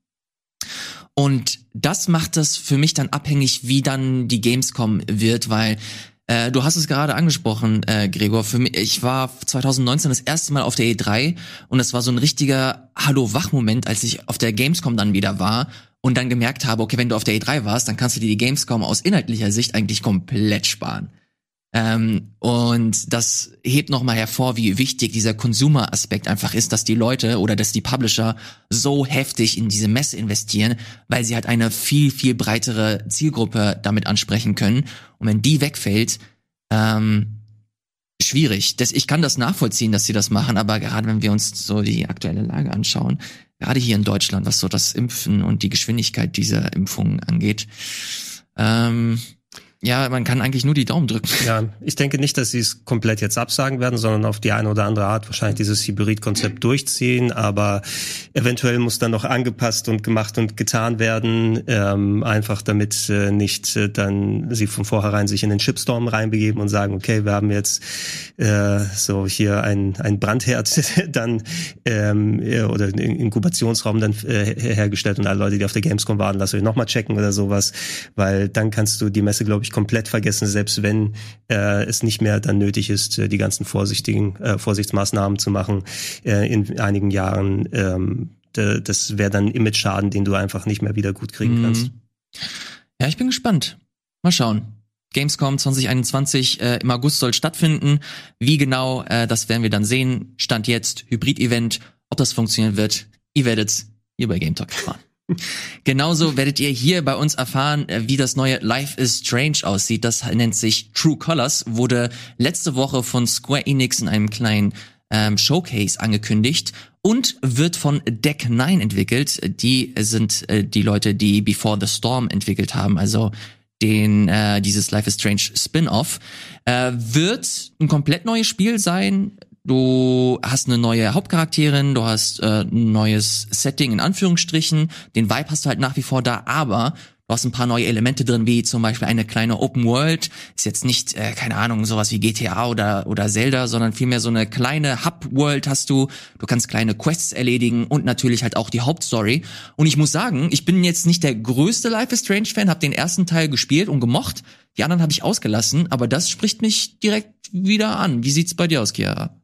Speaker 1: Und das macht das für mich dann abhängig, wie dann die Gamescom wird, weil äh, du hast es gerade angesprochen, äh, Gregor. Für mich, ich war 2019 das erste Mal auf der E3 und es war so ein richtiger Hallo-Wach-Moment, als ich auf der Gamescom dann wieder war und dann gemerkt habe, okay, wenn du auf der E3 warst, dann kannst du dir die Gamescom aus inhaltlicher Sicht eigentlich komplett sparen. Ähm, und das hebt nochmal hervor, wie wichtig dieser Consumer-Aspekt einfach ist, dass die Leute oder dass die Publisher so heftig in diese Messe investieren, weil sie halt eine viel, viel breitere Zielgruppe damit ansprechen können. Und wenn die wegfällt, ähm, schwierig. Das, ich kann das nachvollziehen, dass sie das machen, aber gerade wenn wir uns so die aktuelle Lage anschauen, gerade hier in Deutschland, was so das Impfen und die Geschwindigkeit dieser Impfungen angeht, ähm, ja, man kann eigentlich nur die Daumen drücken.
Speaker 3: Ja, ich denke nicht, dass sie es komplett jetzt absagen werden, sondern auf die eine oder andere Art wahrscheinlich dieses Hybrid-Konzept durchziehen. Aber eventuell muss dann noch angepasst und gemacht und getan werden, ähm, einfach damit äh, nicht äh, dann sie von vornherein sich in den Chipstorm reinbegeben und sagen, okay, wir haben jetzt äh, so hier ein, ein Brandherd dann ähm, äh, oder einen Inkubationsraum dann äh, hergestellt und alle Leute, die auf der Gamescom waren, lass euch nochmal checken oder sowas, weil dann kannst du die Messe, glaube ich, komplett vergessen, selbst wenn äh, es nicht mehr dann nötig ist, äh, die ganzen vorsichtigen äh, Vorsichtsmaßnahmen zu machen äh, in einigen Jahren. Ähm, das wäre dann Image-Schaden, den du einfach nicht mehr wieder gut kriegen
Speaker 1: Mhm.
Speaker 3: kannst.
Speaker 1: Ja, ich bin gespannt. Mal schauen. Gamescom 2021 äh, im August soll stattfinden. Wie genau, äh, das werden wir dann sehen. Stand jetzt, Hybrid-Event. Ob das funktionieren wird, ihr werdet hier bei Game Talk erfahren. Genauso werdet ihr hier bei uns erfahren, äh, wie das neue Life is Strange aussieht. Das nennt sich True Colors, wurde letzte Woche von Square Enix in einem kleinen ähm, Showcase angekündigt und wird von Deck 9 entwickelt. Die sind äh, die Leute, die Before the Storm entwickelt haben, also den äh, dieses Life is Strange Spin-off. Äh, wird ein komplett neues Spiel sein. Du hast eine neue Hauptcharakterin, du hast äh, ein neues Setting in Anführungsstrichen, den Vibe hast du halt nach wie vor da, aber Du hast ein paar neue Elemente drin, wie zum Beispiel eine kleine Open World. Ist jetzt nicht, äh, keine Ahnung, sowas wie GTA oder, oder Zelda, sondern vielmehr so eine kleine Hub-World hast du. Du kannst kleine Quests erledigen und natürlich halt auch die Hauptstory. Und ich muss sagen, ich bin jetzt nicht der größte Life is Strange-Fan, habe den ersten Teil gespielt und gemocht. Die anderen habe ich ausgelassen, aber das spricht mich direkt wieder an. Wie sieht's bei dir aus, Chiara?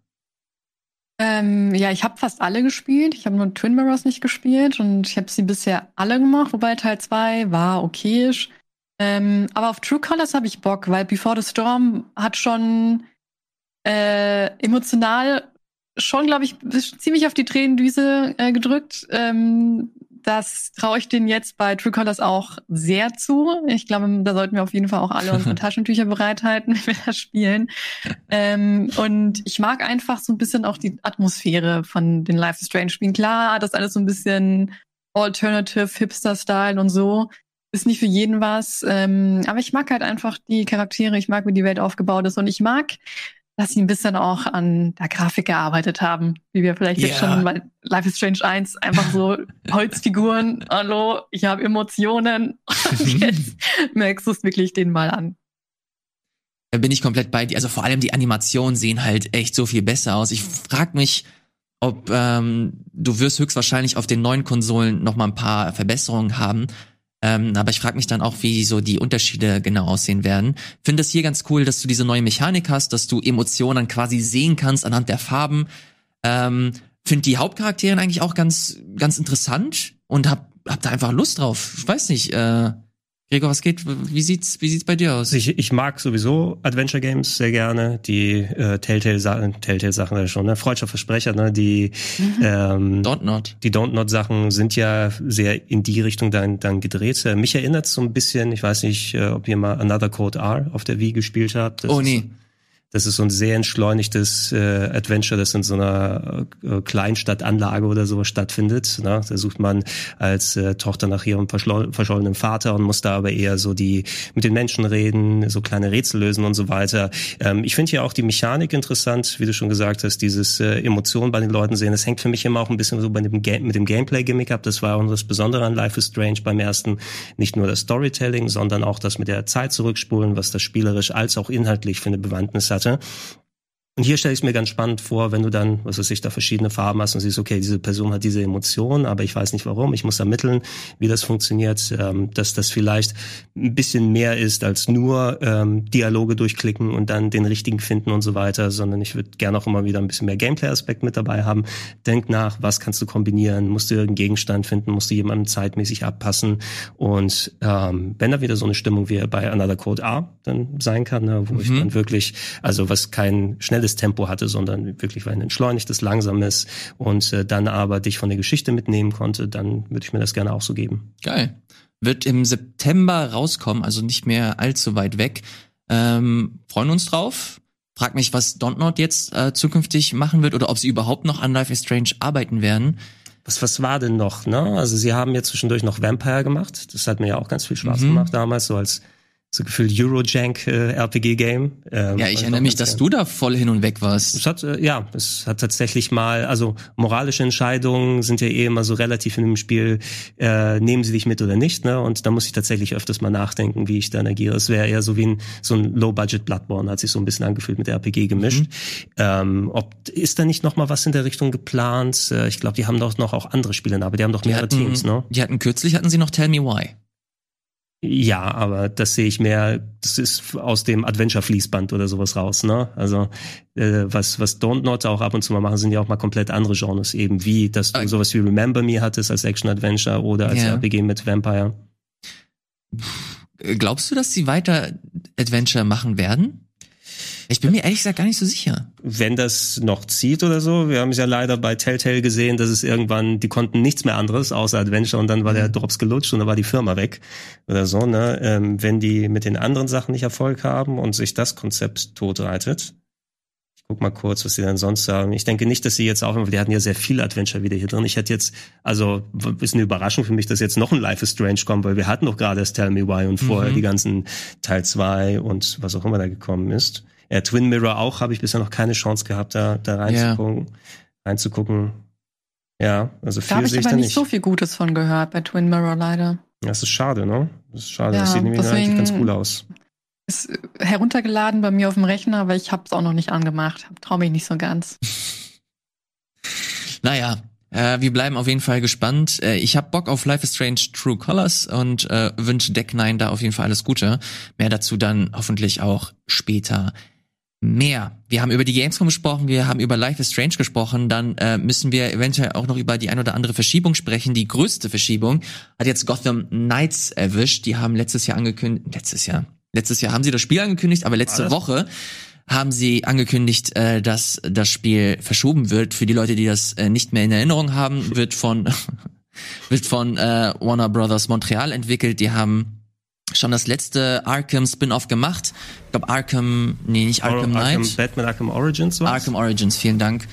Speaker 2: Ähm, ja, ich habe fast alle gespielt. Ich habe nur Twin Mirrors nicht gespielt und ich habe sie bisher alle gemacht, wobei Teil 2 war okayisch. Ähm, aber auf True Colors habe ich Bock, weil Before the Storm hat schon äh, emotional schon, glaube ich, ziemlich auf die Tränendüse äh, gedrückt. Ähm, das traue ich denen jetzt bei True Colors auch sehr zu. Ich glaube, da sollten wir auf jeden Fall auch alle unsere Taschentücher bereithalten, wenn wir das spielen. Ähm, und ich mag einfach so ein bisschen auch die Atmosphäre von den Life is Strange Spielen. Klar, das alles so ein bisschen Alternative, Hipster-Style und so. Ist nicht für jeden was. Ähm, aber ich mag halt einfach die Charaktere, ich mag, wie die Welt aufgebaut ist und ich mag dass sie ein bisschen auch an der Grafik gearbeitet haben, wie wir vielleicht yeah. jetzt schon bei Life is Strange 1 einfach so Holzfiguren, hallo, ich habe Emotionen und jetzt merkst du es wirklich den mal an.
Speaker 1: Da bin ich komplett bei dir. Also vor allem die Animationen sehen halt echt so viel besser aus. Ich frag mich, ob ähm, du wirst höchstwahrscheinlich auf den neuen Konsolen noch mal ein paar Verbesserungen haben. Ähm, aber ich frage mich dann auch, wie so die Unterschiede genau aussehen werden. Finde es hier ganz cool, dass du diese neue Mechanik hast, dass du Emotionen quasi sehen kannst anhand der Farben. Ähm, Finde die Hauptcharaktere eigentlich auch ganz, ganz interessant und hab, hab da einfach Lust drauf. Ich weiß nicht, äh, Gregor, was geht? Wie sieht's, wie sieht's bei dir aus?
Speaker 3: Ich, ich mag sowieso Adventure Games sehr gerne. Die äh, Telltale-Sachen, Telltale-Sachen schon, ne? Freudscher Versprecher, ne? Die
Speaker 1: mhm. ähm, Don't Not.
Speaker 3: Die Don't Not-Sachen sind ja sehr in die Richtung dann, dann gedreht. Äh, mich erinnert so ein bisschen, ich weiß nicht, äh, ob ihr mal Another Code R auf der Wii gespielt habt.
Speaker 1: Das oh nee.
Speaker 3: Ist, das ist so ein sehr entschleunigtes äh, Adventure, das in so einer äh, Kleinstadtanlage oder so stattfindet. Ne? Da sucht man als äh, Tochter nach ihrem verschollenen Vater und muss da aber eher so die mit den Menschen reden, so kleine Rätsel lösen und so weiter. Ähm, ich finde hier auch die Mechanik interessant, wie du schon gesagt hast, dieses äh, Emotionen bei den Leuten sehen. Das hängt für mich immer auch ein bisschen so bei dem Game, mit dem Gameplay-Gimmick ab. Das war auch das Besondere an Life is Strange beim ersten. Nicht nur das Storytelling, sondern auch das mit der Zeit zurückspulen, was das spielerisch als auch inhaltlich für eine Bewandtnis hat 嗯。Und hier stelle ich es mir ganz spannend vor, wenn du dann, was weiß ich, da verschiedene Farben hast und siehst, okay, diese Person hat diese Emotion, aber ich weiß nicht warum, ich muss ermitteln, wie das funktioniert, ähm, dass das vielleicht ein bisschen mehr ist als nur ähm, Dialoge durchklicken und dann den richtigen finden und so weiter, sondern ich würde gerne auch immer wieder ein bisschen mehr Gameplay-Aspekt mit dabei haben. Denk nach, was kannst du kombinieren, musst du irgendeinen Gegenstand finden, musst du jemandem zeitmäßig abpassen und ähm, wenn da wieder so eine Stimmung wie bei Another Code A dann sein kann, ne, wo mhm. ich dann wirklich, also was kein schnelles schnelles Tempo hatte, sondern wirklich ein entschleunigtes, langsames und äh, dann aber dich von der Geschichte mitnehmen konnte, dann würde ich mir das gerne auch so geben.
Speaker 1: Geil. Wird im September rauskommen, also nicht mehr allzu weit weg. Ähm, freuen uns drauf. Frag mich, was Dontnod jetzt äh, zukünftig machen wird oder ob sie überhaupt noch an Life is Strange arbeiten werden.
Speaker 3: Was, was war denn noch, ne? Also sie haben jetzt zwischendurch noch Vampire gemacht. Das hat mir ja auch ganz viel Spaß mhm. gemacht damals, so als so gefühlt Eurojank äh, RPG Game.
Speaker 1: Ähm, ja, ich erinnere mich, dass du da voll hin und weg warst.
Speaker 3: Es hat äh, ja, es hat tatsächlich mal, also moralische Entscheidungen sind ja eh immer so relativ in dem Spiel, äh, nehmen sie dich mit oder nicht, ne? Und da muss ich tatsächlich öfters mal nachdenken, wie ich dann agiere. Es wäre eher so wie ein so ein Low Budget Bloodborne, hat sich so ein bisschen angefühlt mit RPG gemischt. Mhm. Ähm, ob ist da nicht noch mal was in der Richtung geplant? Äh, ich glaube, die haben doch noch auch andere Spiele, aber die haben doch mehrere
Speaker 1: hatten,
Speaker 3: Teams, ne?
Speaker 1: Die hatten kürzlich hatten sie noch Tell Me Why.
Speaker 3: Ja, aber das sehe ich mehr, das ist aus dem Adventure-Fließband oder sowas raus, ne? Also äh, was, was Don't Not auch ab und zu mal machen, sind ja auch mal komplett andere Genres, eben wie, dass du okay. sowas wie Remember Me hattest als Action-Adventure oder als ja. RPG mit Vampire.
Speaker 1: Glaubst du, dass sie weiter Adventure machen werden? Ich bin mir ehrlich gesagt gar nicht so sicher.
Speaker 3: Wenn das noch zieht oder so, wir haben es ja leider bei Telltale gesehen, dass es irgendwann, die konnten nichts mehr anderes außer Adventure und dann war der mhm. Drops gelutscht und dann war die Firma weg oder so. Ne? Ähm, wenn die mit den anderen Sachen nicht Erfolg haben und sich das Konzept totreitet, ich guck mal kurz, was sie dann sonst sagen. Ich denke nicht, dass sie jetzt auch, die hatten ja sehr viele Adventure wieder hier drin. Ich hätte jetzt, also ist eine Überraschung für mich, dass jetzt noch ein Life is Strange kommt, weil wir hatten doch gerade das Tell Me Why und vorher mhm. die ganzen Teil 2 und was auch immer da gekommen ist. Ja, Twin Mirror auch habe ich bisher noch keine Chance gehabt, da, da reinzugucken. Yeah. reinzugucken. Ja, also viel
Speaker 2: da habe
Speaker 3: ich
Speaker 2: aber nicht, nicht so viel Gutes von gehört bei Twin Mirror leider.
Speaker 3: Das ist schade, ne? Das ist schade.
Speaker 2: Ja,
Speaker 3: das sieht nämlich eigentlich ganz cool aus.
Speaker 2: Ist heruntergeladen bei mir auf dem Rechner, aber ich habe es auch noch nicht angemacht. Trau mich nicht so ganz.
Speaker 1: Naja, äh, wir bleiben auf jeden Fall gespannt. Äh, ich habe Bock auf Life is Strange True Colors und äh, wünsche Deck 9 da auf jeden Fall alles Gute. Mehr dazu dann hoffentlich auch später mehr. Wir haben über die Gamescom gesprochen, wir haben über Life is Strange gesprochen, dann äh, müssen wir eventuell auch noch über die ein oder andere Verschiebung sprechen. Die größte Verschiebung hat jetzt Gotham Knights erwischt. Die haben letztes Jahr angekündigt, letztes Jahr, letztes Jahr haben sie das Spiel angekündigt, aber letzte? Woche haben sie angekündigt, äh, dass das Spiel verschoben wird. Für die Leute, die das äh, nicht mehr in Erinnerung haben, wird von wird von äh, Warner Brothers Montreal entwickelt. Die haben schon das letzte Arkham Spin-off gemacht. Ich glaube Arkham, nee, nicht Arkham Knight.
Speaker 3: Batman Arkham Origins was?
Speaker 1: Arkham Origins, vielen Dank.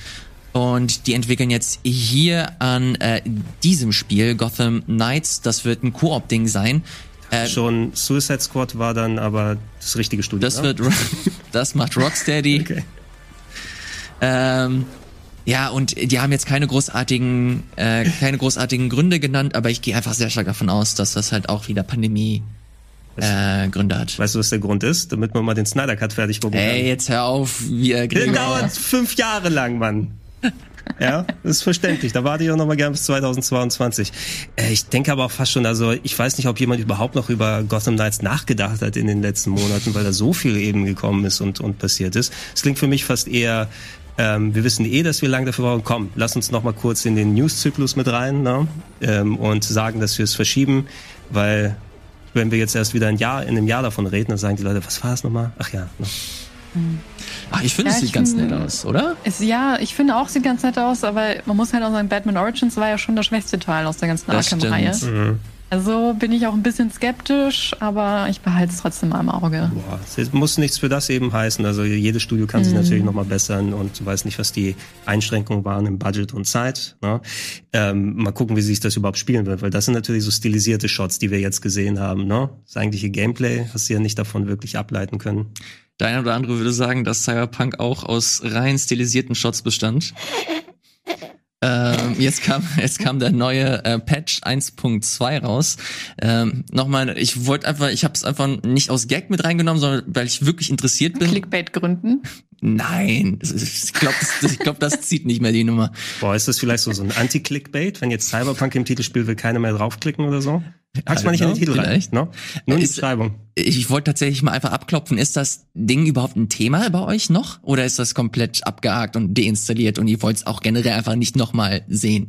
Speaker 1: Und die entwickeln jetzt hier an äh, diesem Spiel Gotham Knights. Das wird ein Koop-Ding sein. Äh,
Speaker 3: Schon Suicide Squad war dann aber das richtige Studio.
Speaker 1: das
Speaker 3: ne?
Speaker 1: wird, das macht Rocksteady.
Speaker 3: Okay.
Speaker 1: Ähm, ja, und die haben jetzt keine großartigen, äh, keine großartigen Gründe genannt, aber ich gehe einfach sehr stark davon aus, dass das halt auch wieder Pandemie äh, Gründe hat.
Speaker 3: Weißt du, was der Grund ist? Damit man mal den Snyder Cut fertig gucken
Speaker 1: Ey,
Speaker 3: kann.
Speaker 1: jetzt hör auf, wie äh,
Speaker 3: Der dauert fünf Jahre lang, Mann. Ja, das ist verständlich. Da warte ich auch noch mal gern bis 2022. Äh, ich denke aber auch fast schon, also ich weiß nicht, ob jemand überhaupt noch über Gotham Knights nachgedacht hat in den letzten Monaten, weil da so viel eben gekommen ist und, und passiert ist. Es klingt für mich fast eher, ähm, wir wissen eh, dass wir lange dafür brauchen. Komm, lass uns noch mal kurz in den News-Zyklus mit rein ne? ähm, und sagen, dass wir es verschieben, weil wenn wir jetzt erst wieder ein Jahr, in einem Jahr davon reden, dann sagen die Leute, was war es nochmal? Ach ja, ne?
Speaker 1: Ach, ich finde,
Speaker 2: Ja,
Speaker 1: es sieht ganz
Speaker 2: find-
Speaker 1: nett aus, oder?
Speaker 2: Es, ja, ich finde auch, sieht ganz nett aus, aber man muss halt auch sagen, Batman Origins war ja schon der schwächste Teil aus der ganzen
Speaker 1: Das
Speaker 2: Arkham-Reihe.
Speaker 3: Mhm.
Speaker 2: Also bin ich auch ein bisschen skeptisch, aber ich behalte es trotzdem mal im Auge.
Speaker 3: Boah, es muss nichts für das eben heißen. Also jedes Studio kann sich natürlich nochmal bessern und du weißt nicht, was die Einschränkungen waren im Budget und Zeit. Ne? Ähm, mal gucken, wie sich das überhaupt spielen wird, weil das sind natürlich so stilisierte Shots, die wir jetzt gesehen haben. Ne? Das eigentliche Gameplay hast du ja nicht davon wirklich ableiten können.
Speaker 1: Der eine oder andere würde sagen, dass Cyberpunk auch aus rein stilisierten Shots bestand. Ähm, jetzt kam jetzt kam der neue äh, Patch 1.2 raus. Ähm, Nochmal, ich wollte einfach, ich habe es einfach nicht aus Gag mit reingenommen, sondern weil ich wirklich interessiert bin.
Speaker 2: Clickbait-Gründen.
Speaker 1: Nein, das ist- ich glaube, das, ich glaub, das zieht nicht mehr die Nummer.
Speaker 3: Boah, ist das vielleicht so, so ein Anti-Clickbait, wenn jetzt Cyberpunk im Titel spielt, will keiner mehr draufklicken oder so? Pack's
Speaker 1: I
Speaker 3: mal nicht in den Titel
Speaker 1: know,
Speaker 3: rein.
Speaker 1: vielleicht.
Speaker 3: Ne? Nur in die Beschreibung.
Speaker 1: Ich wollte tatsächlich mal einfach abklopfen, ist das Ding überhaupt ein Thema bei euch noch? Oder ist das komplett abgehakt und deinstalliert und ihr wollt es auch generell einfach nicht nochmal sehen?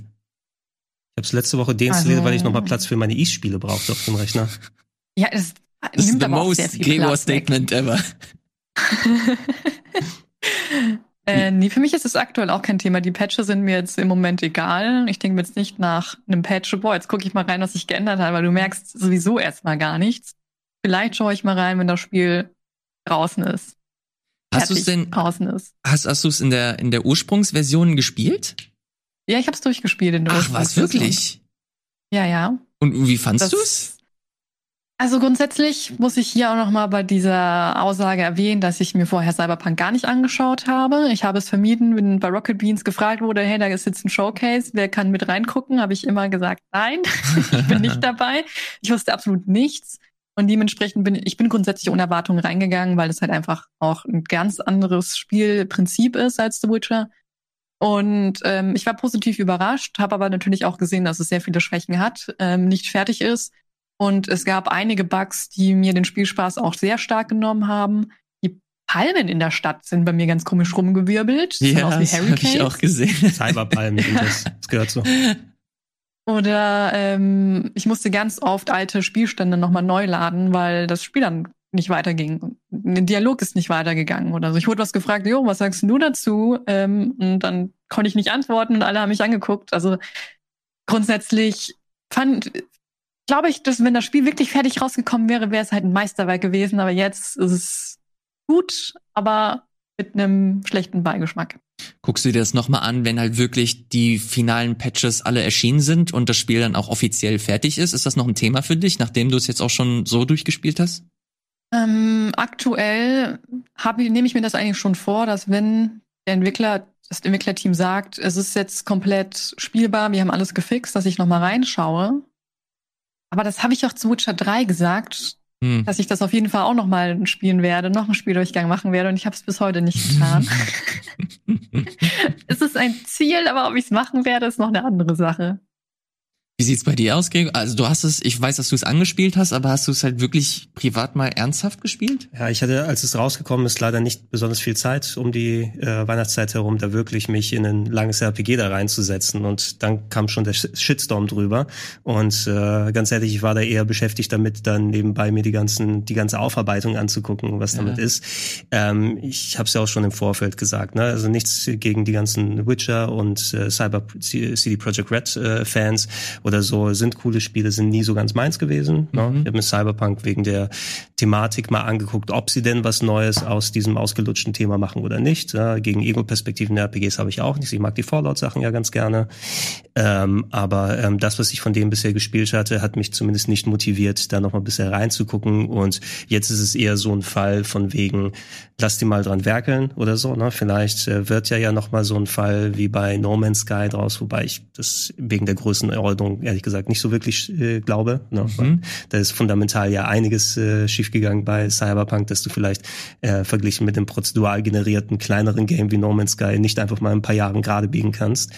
Speaker 3: Ich habe es letzte Woche deinstalliert,
Speaker 2: Also-
Speaker 3: weil ich nochmal Platz für meine E-Spiele brauchte auf dem Rechner.
Speaker 2: Ja, es
Speaker 1: Das ist
Speaker 2: nimmt
Speaker 1: the
Speaker 2: aber auch
Speaker 1: most
Speaker 2: sehr viel
Speaker 1: Gregor
Speaker 2: Platz weg.
Speaker 1: Statement ever.
Speaker 2: Äh, nee, für mich ist es aktuell auch kein Thema. Die Patches sind mir jetzt im Moment egal. Ich denke mir jetzt nicht nach einem Patch, boah, jetzt gucke ich mal rein, was sich geändert hat, weil du merkst sowieso erstmal gar nichts. Vielleicht schaue ich mal rein, wenn das Spiel draußen ist.
Speaker 1: Hast du es denn,
Speaker 2: draußen ist.
Speaker 1: hast, hast du es in der, in der Ursprungsversion gespielt?
Speaker 2: Ja, ich habe es durchgespielt in der
Speaker 1: Ach, was, wirklich?
Speaker 2: Ja, ja.
Speaker 1: Und wie fandst
Speaker 2: Das-
Speaker 1: du's?
Speaker 2: Also grundsätzlich muss ich hier auch noch mal bei dieser Aussage erwähnen, dass ich mir vorher Cyberpunk gar nicht angeschaut habe. Ich habe es vermieden, wenn bei Rocket Beans gefragt wurde, hey, da ist jetzt ein Showcase, wer kann mit reingucken? Habe ich immer gesagt, nein, ich bin nicht dabei. Ich wusste absolut nichts. Und dementsprechend bin ich bin grundsätzlich ohne Erwartungen reingegangen, weil es halt einfach auch ein ganz anderes Spielprinzip ist als The Witcher. Und ähm, ich war positiv überrascht, habe aber natürlich auch gesehen, dass es sehr viele Schwächen hat, ähm, nicht fertig ist. Und es gab einige Bugs, die mir den Spielspaß auch sehr stark genommen haben. Die Palmen in der Stadt sind bei mir ganz komisch rumgewirbelt.
Speaker 1: Ja,
Speaker 2: aus wie
Speaker 1: das habe ich auch gesehen.
Speaker 3: Cyberpalm, das, das gehört so.
Speaker 2: Oder ähm, ich musste ganz oft alte Spielstände nochmal neu laden, weil das Spiel dann nicht weiterging. Der Dialog ist nicht weitergegangen oder so. Ich wurde was gefragt, jo, was sagst du dazu? Ähm, und dann konnte ich nicht antworten und alle haben mich angeguckt. Also grundsätzlich fand, glaube ich, dass wenn das Spiel wirklich fertig rausgekommen wäre, wäre es halt ein Meisterwerk gewesen. Aber jetzt ist es gut, aber mit einem schlechten Beigeschmack.
Speaker 1: Guckst du dir das nochmal an, wenn halt wirklich die finalen Patches alle erschienen sind und das Spiel dann auch offiziell fertig ist? Ist das noch ein Thema für dich, nachdem du es jetzt auch schon so durchgespielt hast?
Speaker 2: Ähm, aktuell habe nehme ich mir das eigentlich schon vor, dass wenn der Entwickler, das Entwicklerteam sagt, es ist jetzt komplett spielbar, wir haben alles gefixt, dass ich nochmal reinschaue. Aber das habe ich auch zu Witcher 3 gesagt, hm. dass ich das auf jeden Fall auch noch mal spielen werde, noch einen Spieldurchgang machen werde und ich habe es bis heute nicht getan. es ist ein Ziel, aber ob ich es machen werde, ist noch eine andere Sache.
Speaker 1: Wie sieht's bei dir aus, Gregor? Also du hast es, ich weiß, dass du es angespielt hast, aber hast du es halt wirklich privat mal ernsthaft gespielt?
Speaker 3: Ja, ich hatte, als es rausgekommen ist, leider nicht besonders viel Zeit um die äh, Weihnachtszeit herum, da wirklich mich in ein langes RPG da reinzusetzen. Und dann kam schon der Shitstorm drüber. Und äh, ganz ehrlich, ich war da eher beschäftigt damit, dann nebenbei mir die ganzen, die ganze Aufarbeitung anzugucken, was ja. damit ist. Ähm, ich habe es ja auch schon im Vorfeld gesagt, ne? Also nichts gegen die ganzen Witcher und äh, Cyber CD Projekt Red äh, Fans oder so sind coole Spiele, sind nie so ganz meins gewesen. Ne? Mhm. Ich habe mir Cyberpunk wegen der Thematik mal angeguckt, ob sie denn was Neues aus diesem ausgelutschten Thema machen oder nicht. Ja, gegen Ego-Perspektiven der RPGs habe ich auch nicht. Ich mag die Fallout-Sachen ja ganz gerne. Ähm, aber ähm, das, was ich von dem bisher gespielt hatte, hat mich zumindest nicht motiviert, da nochmal bisher reinzugucken. Und jetzt ist es eher so ein Fall von wegen, lass die mal dran werkeln oder so. Ne? Vielleicht äh, wird ja ja nochmal so ein Fall wie bei No Man's Sky draus, wobei ich das wegen der Größenordnung ehrlich gesagt nicht so wirklich äh, glaube. Ne? Mhm. Da ist fundamental ja einiges äh, schiefgegangen bei Cyberpunk, dass du vielleicht äh, verglichen mit dem prozedural generierten kleineren Game wie No Man's Sky nicht einfach mal ein paar Jahren gerade biegen kannst.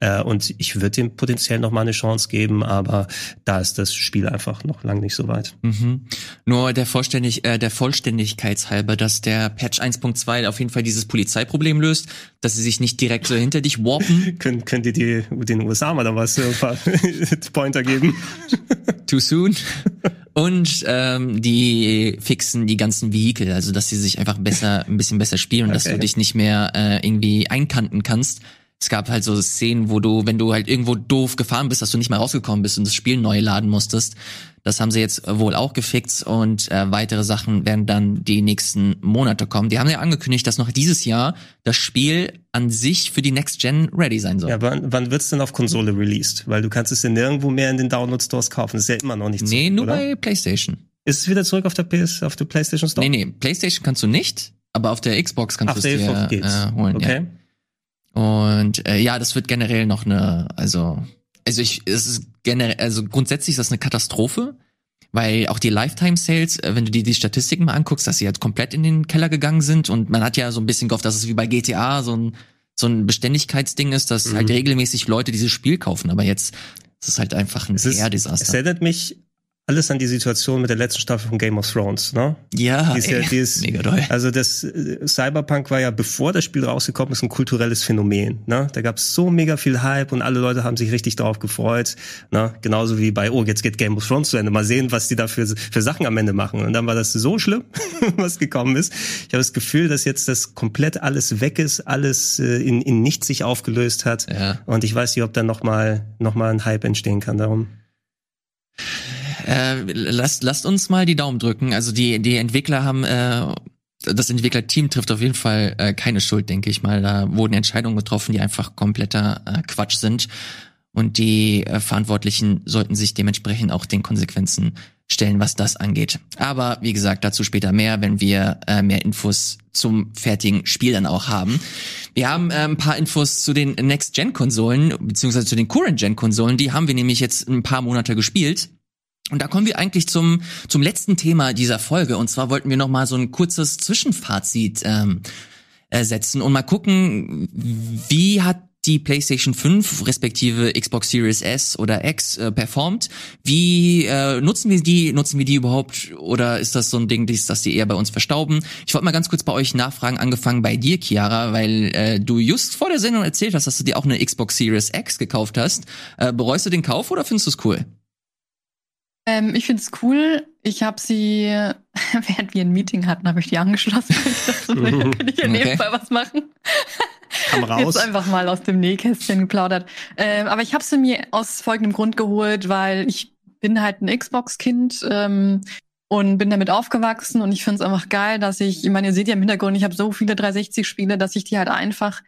Speaker 3: Äh, und ich würde dem potenziell noch mal eine Chance geben, aber da ist das Spiel einfach noch lang nicht so weit.
Speaker 1: Mhm. Nur der Vollständig, äh, der Vollständigkeitshalber, dass der Patch 1.2 auf jeden Fall dieses Polizeiproblem löst, dass sie sich nicht direkt so hinter dich warpen.
Speaker 3: Können, könnt ihr die, den USA mal da was äh, Pointer geben?
Speaker 1: Too soon. Und ähm, die fixen die ganzen Vehikel, also dass sie sich einfach besser, ein bisschen besser spielen und okay. dass du dich nicht mehr äh, irgendwie einkanten kannst es gab halt so Szenen, wo du, wenn du halt irgendwo doof gefahren bist, dass du nicht mehr rausgekommen bist und das Spiel neu laden musstest. Das haben sie jetzt wohl auch gefixt und äh, weitere Sachen werden dann die nächsten Monate kommen. Die haben ja angekündigt, dass noch dieses Jahr das Spiel an sich für die Next Gen ready sein soll.
Speaker 3: Ja, wann, wann wird's denn auf Konsole released? Weil du kannst es ja nirgendwo mehr in den Download Stores kaufen. Das ist ja immer noch nicht
Speaker 1: so. Nee, nur oder? bei PlayStation.
Speaker 3: Ist es wieder zurück auf der PS, auf der PlayStation Store?
Speaker 1: Nee, nee, PlayStation kannst du nicht, aber auf der Xbox kannst du es dir äh, holen. Okay. Ja. Und äh, ja, das wird generell noch eine, also, also ich, es ist generell, also grundsätzlich ist das eine Katastrophe, weil auch die Lifetime Sales, äh, wenn du dir die Statistiken mal anguckst, dass sie halt komplett in den Keller gegangen sind und man hat ja so ein bisschen gehofft, dass es wie bei GTA so ein so ein Beständigkeitsding ist, dass halt mhm. halt regelmäßig Leute dieses Spiel kaufen, aber jetzt ist es halt einfach ein PR-Desaster.
Speaker 3: Es erinnert mich alles an die Situation mit der letzten Staffel von Game of Thrones, ne?
Speaker 1: Ja,
Speaker 3: die ist ey,
Speaker 1: die ist, mega doll.
Speaker 3: Also das äh, Cyberpunk war ja, bevor das Spiel rausgekommen ist, ein kulturelles Phänomen, ne? Da gab es so mega viel Hype und alle Leute haben sich richtig drauf gefreut, ne? Genauso wie bei, oh, jetzt geht Game of Thrones zu Ende, mal sehen, was die da für, für Sachen am Ende machen. Und dann war das so schlimm, was gekommen ist. Ich habe das Gefühl, dass jetzt das komplett alles weg ist, alles äh, in, in nichts sich aufgelöst hat. Ja. Und ich weiß nicht, ob da noch mal, noch mal ein Hype entstehen kann darum.
Speaker 1: Äh, lasst, lasst uns mal die Daumen drücken. Also die, die Entwickler haben, äh, das Entwicklerteam trifft auf jeden Fall äh, keine Schuld, denke ich mal. Da wurden Entscheidungen getroffen, die einfach kompletter äh, Quatsch sind. Und die äh, Verantwortlichen sollten sich dementsprechend auch den Konsequenzen stellen, was das angeht. Aber wie gesagt, dazu später mehr, wenn wir äh, mehr Infos zum fertigen Spiel dann auch haben. Wir haben äh, ein paar Infos zu den Next-Gen-Konsolen, beziehungsweise zu den Current-Gen-Konsolen. Die haben wir nämlich jetzt ein paar Monate gespielt. Und da kommen wir eigentlich zum, zum letzten Thema dieser Folge. Und zwar wollten wir noch mal so ein kurzes Zwischenfazit ähm, setzen und mal gucken, wie hat die PlayStation 5 respektive Xbox Series S oder X äh, performt. Wie äh, nutzen wir die? Nutzen wir die überhaupt? Oder ist das so ein Ding, dass die eher bei uns verstauben? Ich wollte mal ganz kurz bei euch nachfragen, angefangen bei dir, Chiara, weil äh, du just vor der Sendung erzählt hast, dass du dir auch eine Xbox Series X gekauft hast. Äh, bereust du den Kauf oder findest du es cool?
Speaker 2: Ähm, ich finde es cool. Ich habe sie, während wir ein Meeting hatten, habe ich die angeschlossen. Ich dachte, so, kann ich in okay. Fall was machen.
Speaker 3: Kam raus.
Speaker 2: Jetzt einfach mal aus dem Nähkästchen geplaudert. Ähm, aber ich habe sie mir aus folgendem Grund geholt, weil ich bin halt ein Xbox-Kind ähm, und bin damit aufgewachsen und ich finde es einfach geil, dass ich, ich meine, ihr seht ja im Hintergrund, ich habe so viele 360-Spiele, dass ich die halt einfach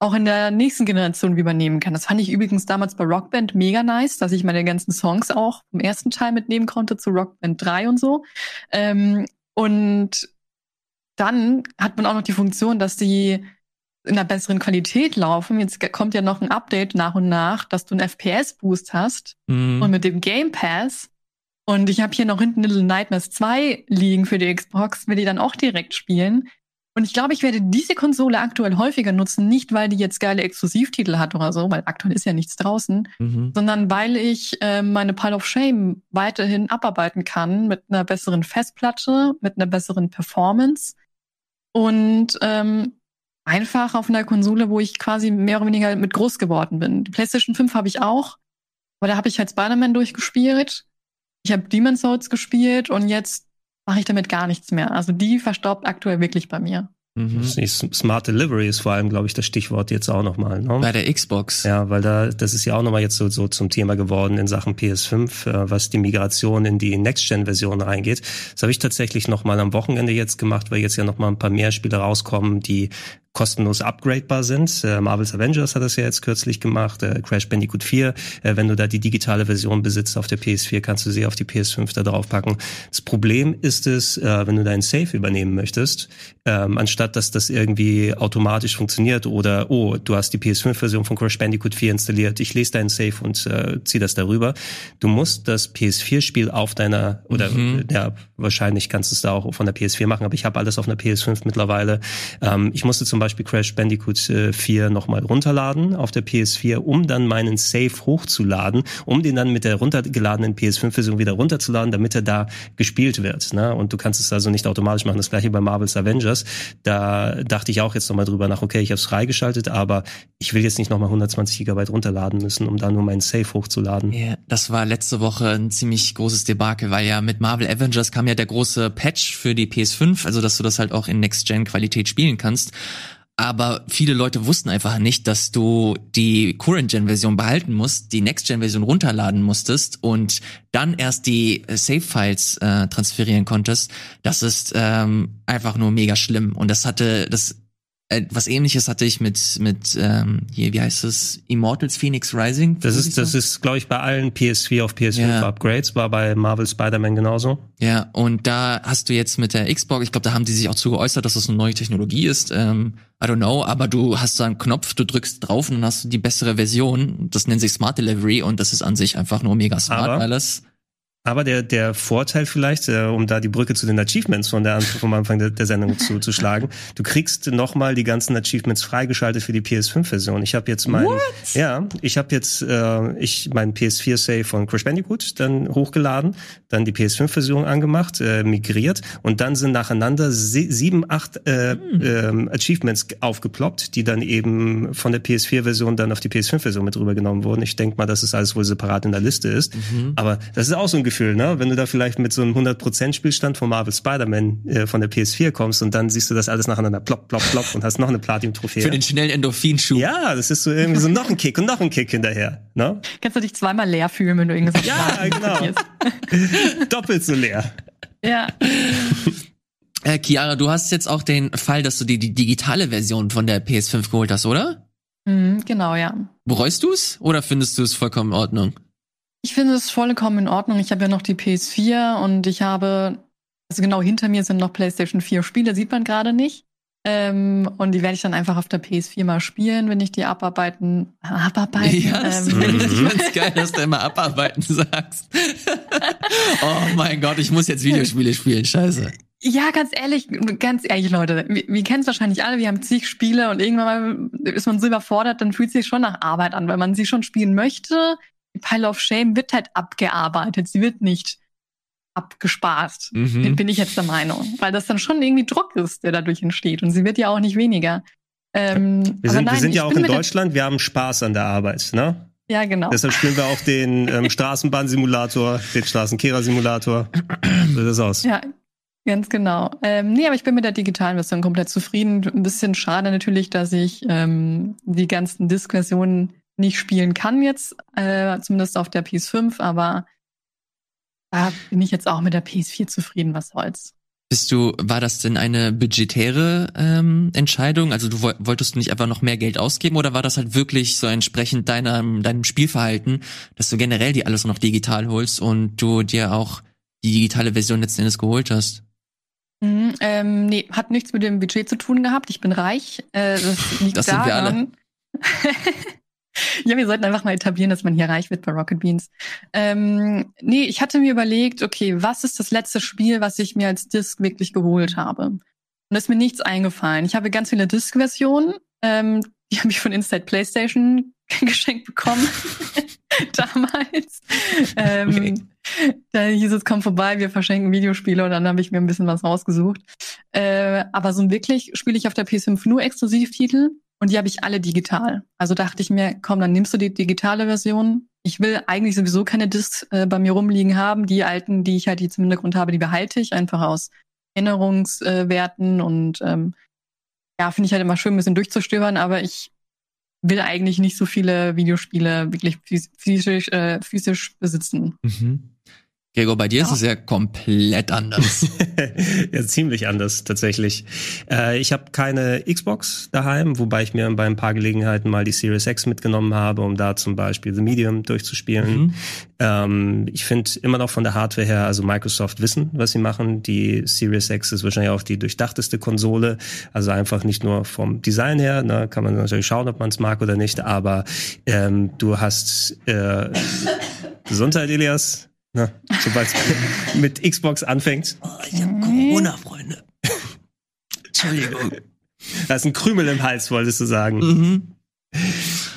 Speaker 2: auch in der nächsten Generation übernehmen kann. Das fand ich übrigens damals bei Rockband mega nice, dass ich meine ganzen Songs auch im ersten Teil mitnehmen konnte zu Rockband 3 und so. Ähm, und dann hat man auch noch die Funktion, dass die in einer besseren Qualität laufen. Jetzt kommt ja noch ein Update nach und nach, dass du einen FPS-Boost hast. Mhm. Und mit dem Game Pass Und ich habe hier noch hinten Little Nightmares 2 liegen für die Xbox, will die dann auch direkt spielen. Und ich glaube, ich werde diese Konsole aktuell häufiger nutzen, nicht weil die jetzt geile Exklusivtitel hat oder so, weil aktuell ist ja nichts draußen,
Speaker 1: Mhm.
Speaker 2: sondern weil ich äh, meine Pile of Shame weiterhin abarbeiten kann mit einer besseren Festplatte, mit einer besseren Performance und ähm, einfach auf einer Konsole, wo ich quasi mehr oder weniger mit groß geworden bin. Die PlayStation 5 habe ich auch, aber da habe ich halt Spider-Man durchgespielt. Ich habe Demon's Souls gespielt und jetzt mache ich damit gar nichts mehr. Also die verstaubt aktuell wirklich bei mir.
Speaker 1: Mhm.
Speaker 3: Smart Delivery ist vor allem, glaube ich, das Stichwort jetzt auch nochmal. Ne?
Speaker 1: Bei der Xbox.
Speaker 3: Ja, weil da, das ist ja auch nochmal jetzt so, so zum Thema geworden in Sachen PS5, äh, was die Migration in die Next-Gen-Version reingeht. Das habe ich tatsächlich nochmal am Wochenende jetzt gemacht, weil jetzt ja nochmal ein paar mehr Spiele rauskommen, die kostenlos upgradebar sind. Äh, Marvel's Avengers hat das ja jetzt kürzlich gemacht, äh, Crash Bandicoot 4. Äh, wenn du da die digitale Version besitzt auf der PS4, kannst du sie auf die PS5 da drauf packen. Das Problem ist es, äh, wenn du deinen Save übernehmen möchtest, ähm, anstatt dass das irgendwie automatisch funktioniert oder, oh, du hast die PS5-Version von Crash Bandicoot 4 installiert, ich lese deinen Save und äh, ziehe das darüber. Du musst das PS4-Spiel auf deiner, oder
Speaker 1: Mhm.
Speaker 3: ja, wahrscheinlich kannst du es da auch von der PS4 machen, aber ich habe alles auf einer PS5 mittlerweile. Ähm, ich musste zum Beispiel Crash Bandicoot äh, 4 nochmal runterladen auf der PS4, um dann meinen Save hochzuladen, um den dann mit der runtergeladenen PS5-Version wieder runterzuladen, damit er da gespielt wird. Ne? Und du kannst es also nicht automatisch machen. Das gleiche bei Marvel's Avengers. Da dachte ich auch jetzt nochmal drüber nach, okay, ich habe es freigeschaltet, aber ich will jetzt nicht nochmal 120 Gigabyte runterladen müssen, um da nur meinen Save hochzuladen.
Speaker 1: Ja, das war letzte Woche ein ziemlich großes Debakel, weil ja mit Marvel Avengers kam ja der große Patch für die PS5, also dass du das halt auch in Next-Gen-Qualität spielen kannst. Aber viele Leute wussten einfach nicht, dass du die Current-Gen-Version behalten musst, die Next-Gen-Version runterladen musstest und dann erst die äh, Save-Files äh, transferieren konntest. Das ist ähm, einfach nur mega schlimm. Und das hatte, das äh, was ähnliches hatte ich mit, mit ähm, hier, wie heißt es, Immortals Phoenix Rising?
Speaker 3: Das ist, das ist, glaube ich, bei allen PS4 auf PS5
Speaker 1: Ja.
Speaker 3: Upgrades, war bei Marvel Spider-Man genauso.
Speaker 1: Ja, und da hast du jetzt mit der Xbox, ich glaube, da haben die sich auch zu geäußert, dass das eine neue Technologie ist. Ähm, I don't know, aber du hast da einen Knopf, du drückst drauf und dann hast du die bessere Version. Das nennt sich Smart Delivery und das ist an sich einfach nur mega smart,
Speaker 3: Aber-
Speaker 1: weil das
Speaker 3: Aber der, der Vorteil vielleicht, äh, um da die Brücke zu den Achievements von der, vom Anfang der, der Sendung zu, zu schlagen, du kriegst nochmal die ganzen Achievements freigeschaltet für die PS5-Version. Ich habe jetzt mein, ja, ich habe jetzt äh, ich mein PS4-Save von Crash Bandicoot dann hochgeladen, dann die PS5-Version angemacht, äh, migriert und dann sind nacheinander sie, sieben, acht äh, ähm, Achievements aufgeploppt, die dann eben von der PS4-Version dann auf die PS5-Version mit rübergenommen wurden. Ich denke mal, dass es alles wohl separat in der Liste ist. Aber das ist auch so ein Gefühl, ne? Wenn du da vielleicht mit so einem 100% Spielstand von Marvel Spider-Man äh, von der PS4 kommst und dann siehst du das alles nacheinander plopp, plopp, plopp und hast noch eine Platin-Trophäe.
Speaker 1: für den schnellen Endorphinschub.
Speaker 3: Ja, das ist so irgendwie so noch ein Kick und noch ein Kick hinterher, ne?
Speaker 2: Kannst du dich zweimal leer fühlen, wenn du irgendwas
Speaker 3: Ja, genau. Doppelt so leer.
Speaker 2: Ja.
Speaker 1: Äh, Chiara, du hast jetzt auch den Fall, dass du dir die digitale Version von der PS5 geholt hast, oder?
Speaker 2: Mhm, genau, ja.
Speaker 1: Bereust du's oder findest du es vollkommen in Ordnung?
Speaker 2: Ich finde es vollkommen in Ordnung. Ich habe ja noch die PS4 und ich habe, also genau hinter mir sind noch PlayStation 4 Spiele, sieht man gerade nicht. Ähm, und die werde ich dann einfach auf der PS4 mal spielen, wenn ich die abarbeiten. Abarbeiten?
Speaker 1: Ja, das
Speaker 2: ähm, ich
Speaker 1: find's geil, dass du immer abarbeiten sagst. oh mein Gott, ich muss jetzt Videospiele spielen, scheiße.
Speaker 2: Ja, ganz ehrlich, ganz ehrlich, Leute, wir, wir kennen es wahrscheinlich alle, wir haben zig Spiele und irgendwann mal ist man so überfordert, dann fühlt es sich schon nach Arbeit an, weil man sie schon spielen möchte. Die Pile of Shame wird halt abgearbeitet, sie wird nicht abgespaßt.
Speaker 1: Mhm.
Speaker 2: Bin- Bin ich jetzt der Meinung. Weil das dann schon irgendwie Druck ist, der dadurch entsteht. Und sie wird ja auch nicht weniger. Ähm,
Speaker 3: Wir sind,
Speaker 2: nein,
Speaker 3: wir sind ja auch in Deutschland, wir haben Spaß an der Arbeit, ne?
Speaker 2: Ja, genau.
Speaker 3: Deshalb spielen wir auch den ähm, Straßenbahnsimulator, den Straßenkehrer-Simulator. So sieht das aus.
Speaker 2: Ja, ganz genau. Ähm, nee, aber ich bin mit der digitalen Version komplett zufrieden. Ein bisschen schade natürlich, dass ich ähm, die ganzen Disk-Versionen nicht spielen kann jetzt, äh, zumindest auf der PS5, aber da bin ich jetzt auch mit der PS4 zufrieden, was soll's.
Speaker 1: Bist du, war das denn eine budgetäre ähm, Entscheidung? Also du woll- wolltest du nicht einfach noch mehr Geld ausgeben oder war das halt wirklich so entsprechend deinem, deinem Spielverhalten, dass du generell die alles noch digital holst und du dir auch die digitale Version letzten Endes geholt hast?
Speaker 2: Mhm, ähm, nee, hat nichts mit dem Budget zu tun gehabt. Ich bin reich. Äh, das liegt
Speaker 1: Das sind wir
Speaker 2: daran. ja, wir sollten einfach mal etablieren, dass man hier reich wird bei Rocket Beans. Ähm, nee, ich hatte mir überlegt, okay, was ist das letzte Spiel, was ich mir als Disc wirklich geholt habe? Und da ist mir nichts eingefallen. Ich habe ganz viele Disc-Versionen. Ähm, die habe ich von Inside PlayStation geschenkt bekommen. Damals. Ähm, okay. Da hieß es, komm vorbei, wir verschenken Videospiele und dann habe ich mir ein bisschen was rausgesucht. Äh, aber so wirklich spiele ich auf der PS5 nur Exklusivtitel und die habe ich alle digital. Also dachte ich mir, komm, dann nimmst du die digitale Version. Ich will eigentlich sowieso keine Discs äh, bei mir rumliegen haben. Die alten, die ich halt jetzt im Hintergrund habe, die behalte ich einfach aus Erinnerungswerten und ähm, ja, finde ich halt immer schön, ein bisschen durchzustöbern, aber ich will eigentlich nicht so viele Videospiele wirklich physisch, äh, physisch besitzen. Mhm.
Speaker 1: Gregor, bei dir ja. ist es ja komplett anders.
Speaker 3: ja, ziemlich anders tatsächlich. Äh, ich habe keine Xbox daheim, wobei ich mir bei ein paar Gelegenheiten mal die Series X mitgenommen habe, um da zum Beispiel The Medium durchzuspielen. Mhm. Ähm, ich finde immer noch von der Hardware her, also Microsoft wissen, was sie machen. Die Series X ist wahrscheinlich auch die durchdachteste Konsole. Also einfach nicht nur vom Design her, ne, kann man natürlich schauen, ob man es mag oder nicht, aber ähm, du hast äh, Gesundheit, Elias. Na, sobald es mit Xbox anfängt.
Speaker 1: Oh, ich hab Corona, Freunde. Entschuldigung.
Speaker 3: Da ist ein Krümel im Hals, wolltest du sagen. Mhm.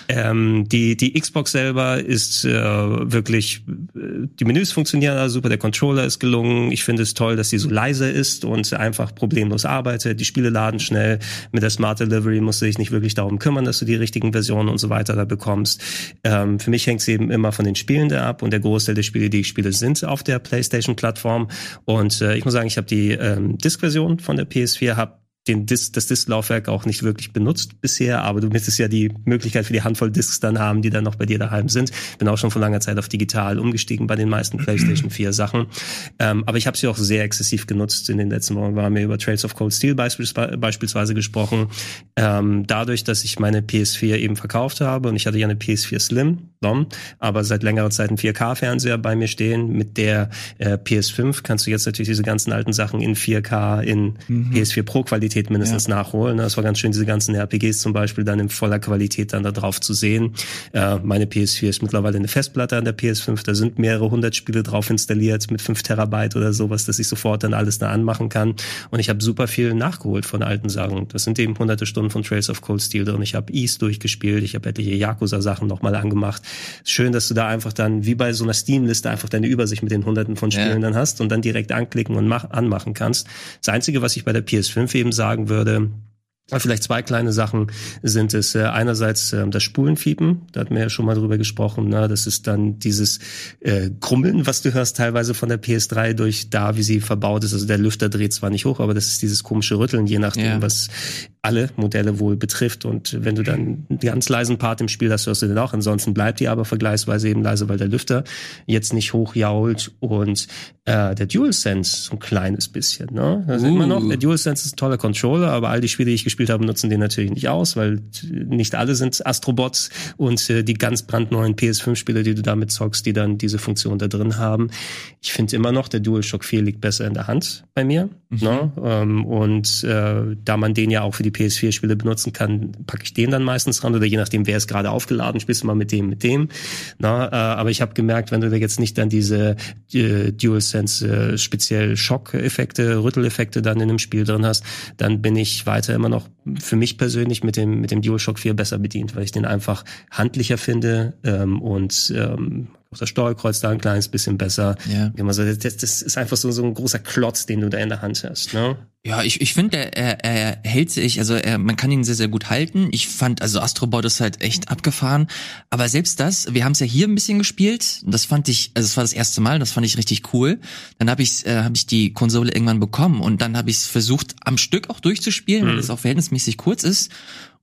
Speaker 3: Ähm, die, die Xbox selber ist äh, wirklich, äh, die Menüs funktionieren also super, der Controller ist gelungen. Ich finde es toll, dass sie so leise ist und einfach problemlos arbeitet. Die Spiele laden schnell. Mit der Smart Delivery musst du dich nicht wirklich darum kümmern, dass du die richtigen Versionen und so weiter da bekommst. Ähm, für mich hängt es eben immer von den Spielen da ab und der Großteil der Spiele, die ich spiele, sind auf der PlayStation-Plattform. Und äh, ich muss sagen, ich habe die ähm, Disk-Version von der PS4, habe den Dis das Disk-Laufwerk auch nicht wirklich benutzt bisher, aber du müsstest ja die Möglichkeit für die Handvoll Disks dann haben, die dann noch bei dir daheim sind. Bin auch schon vor langer Zeit auf digital umgestiegen bei den meisten PlayStation 4 Sachen. Ähm, aber ich habe sie auch sehr exzessiv genutzt in den letzten Wochen. Wir haben ja über Trails of Cold Steel beispielsweise gesprochen. Ähm, dadurch, dass ich meine PS4 eben verkauft habe und ich hatte ja eine PS4 Slim, aber seit längerer Zeit ein 4K-Fernseher bei mir stehen. Mit der äh, PS5 kannst du jetzt natürlich diese ganzen alten Sachen in 4K, in mhm. PS4 Pro-Qualität Qualität mindestens ja. nachholen. Es war ganz schön, diese ganzen RPGs zum Beispiel dann in voller Qualität dann da drauf zu sehen. Äh, meine PS4 ist mittlerweile eine Festplatte an der PS5. Da sind mehrere hundert Spiele drauf installiert mit fünf Terabyte oder sowas, dass ich sofort dann alles da anmachen kann. Und ich habe super viel nachgeholt von alten Sachen. Das sind eben hunderte Stunden von Trails of Cold Steel drin. Ich habe East durchgespielt. Ich habe etliche Yakuza-Sachen nochmal angemacht. Schön, dass du da einfach dann wie bei so einer Steam-Liste einfach deine Übersicht mit den hunderten von Spielen ja. dann hast und dann direkt anklicken und mach, anmachen kannst. Das Einzige, was ich bei der PS5 eben sagen würde, Vielleicht zwei kleine Sachen sind es. Äh, einerseits äh, das Spulenfiepen, da hatten wir ja schon mal drüber gesprochen. Ne? Das ist dann dieses äh, Krummeln, was du hörst teilweise von der PS3 durch da, wie sie verbaut ist. Also der Lüfter dreht zwar nicht hoch, aber das ist dieses komische Rütteln, je nachdem, ja. was alle Modelle wohl betrifft. Und wenn du dann einen ganz leisen Part im Spiel hast, hörst du den auch. Ansonsten bleibt die aber vergleichsweise eben leise, weil der Lüfter jetzt nicht hochjault und äh, der DualSense so ein kleines bisschen. Ne? Also uh. immer noch, der DualSense ist ein toller Controller, aber all die Spiele, die ich gespielt habe, nutzen den natürlich nicht aus, weil nicht alle sind Astrobots und äh, die ganz brandneuen PS5-Spiele, die du damit zockst, die dann diese Funktion da drin haben. Ich finde immer noch, der DualShock 4 liegt besser in der Hand bei mir. Mhm. Ne? Ähm, und äh, da man den ja auch für die PS4-Spiele benutzen kann, packe ich den dann meistens ran oder je nachdem, wer ist gerade aufgeladen, spielst du mal mit dem, mit dem. Na, äh, aber ich habe gemerkt, wenn du da jetzt nicht dann diese äh, DualSense äh, speziell Schock-Effekte, Rütteleffekte dann in dem Spiel drin hast, dann bin ich weiter immer noch für mich persönlich mit dem mit dem DualShock 4 besser bedient, weil ich den einfach handlicher finde ähm, und ähm, auch das Steuerkreuz da ein kleines bisschen besser. Ja. Also das, das ist einfach so, so ein großer Klotz, den du da in der Hand hast. Ne?
Speaker 1: Ja, ich, ich finde, er, er hält sich, also er, man kann ihn sehr, sehr gut halten. Ich fand, also Astrobot ist halt echt abgefahren. Aber selbst das, wir haben es ja hier ein bisschen gespielt. Das fand ich, also es war das erste Mal, das fand ich richtig cool. Dann habe ich, äh, hab ich die Konsole irgendwann bekommen und dann habe ich es versucht, am Stück auch durchzuspielen, mhm. weil es auch verhältnismäßig kurz ist.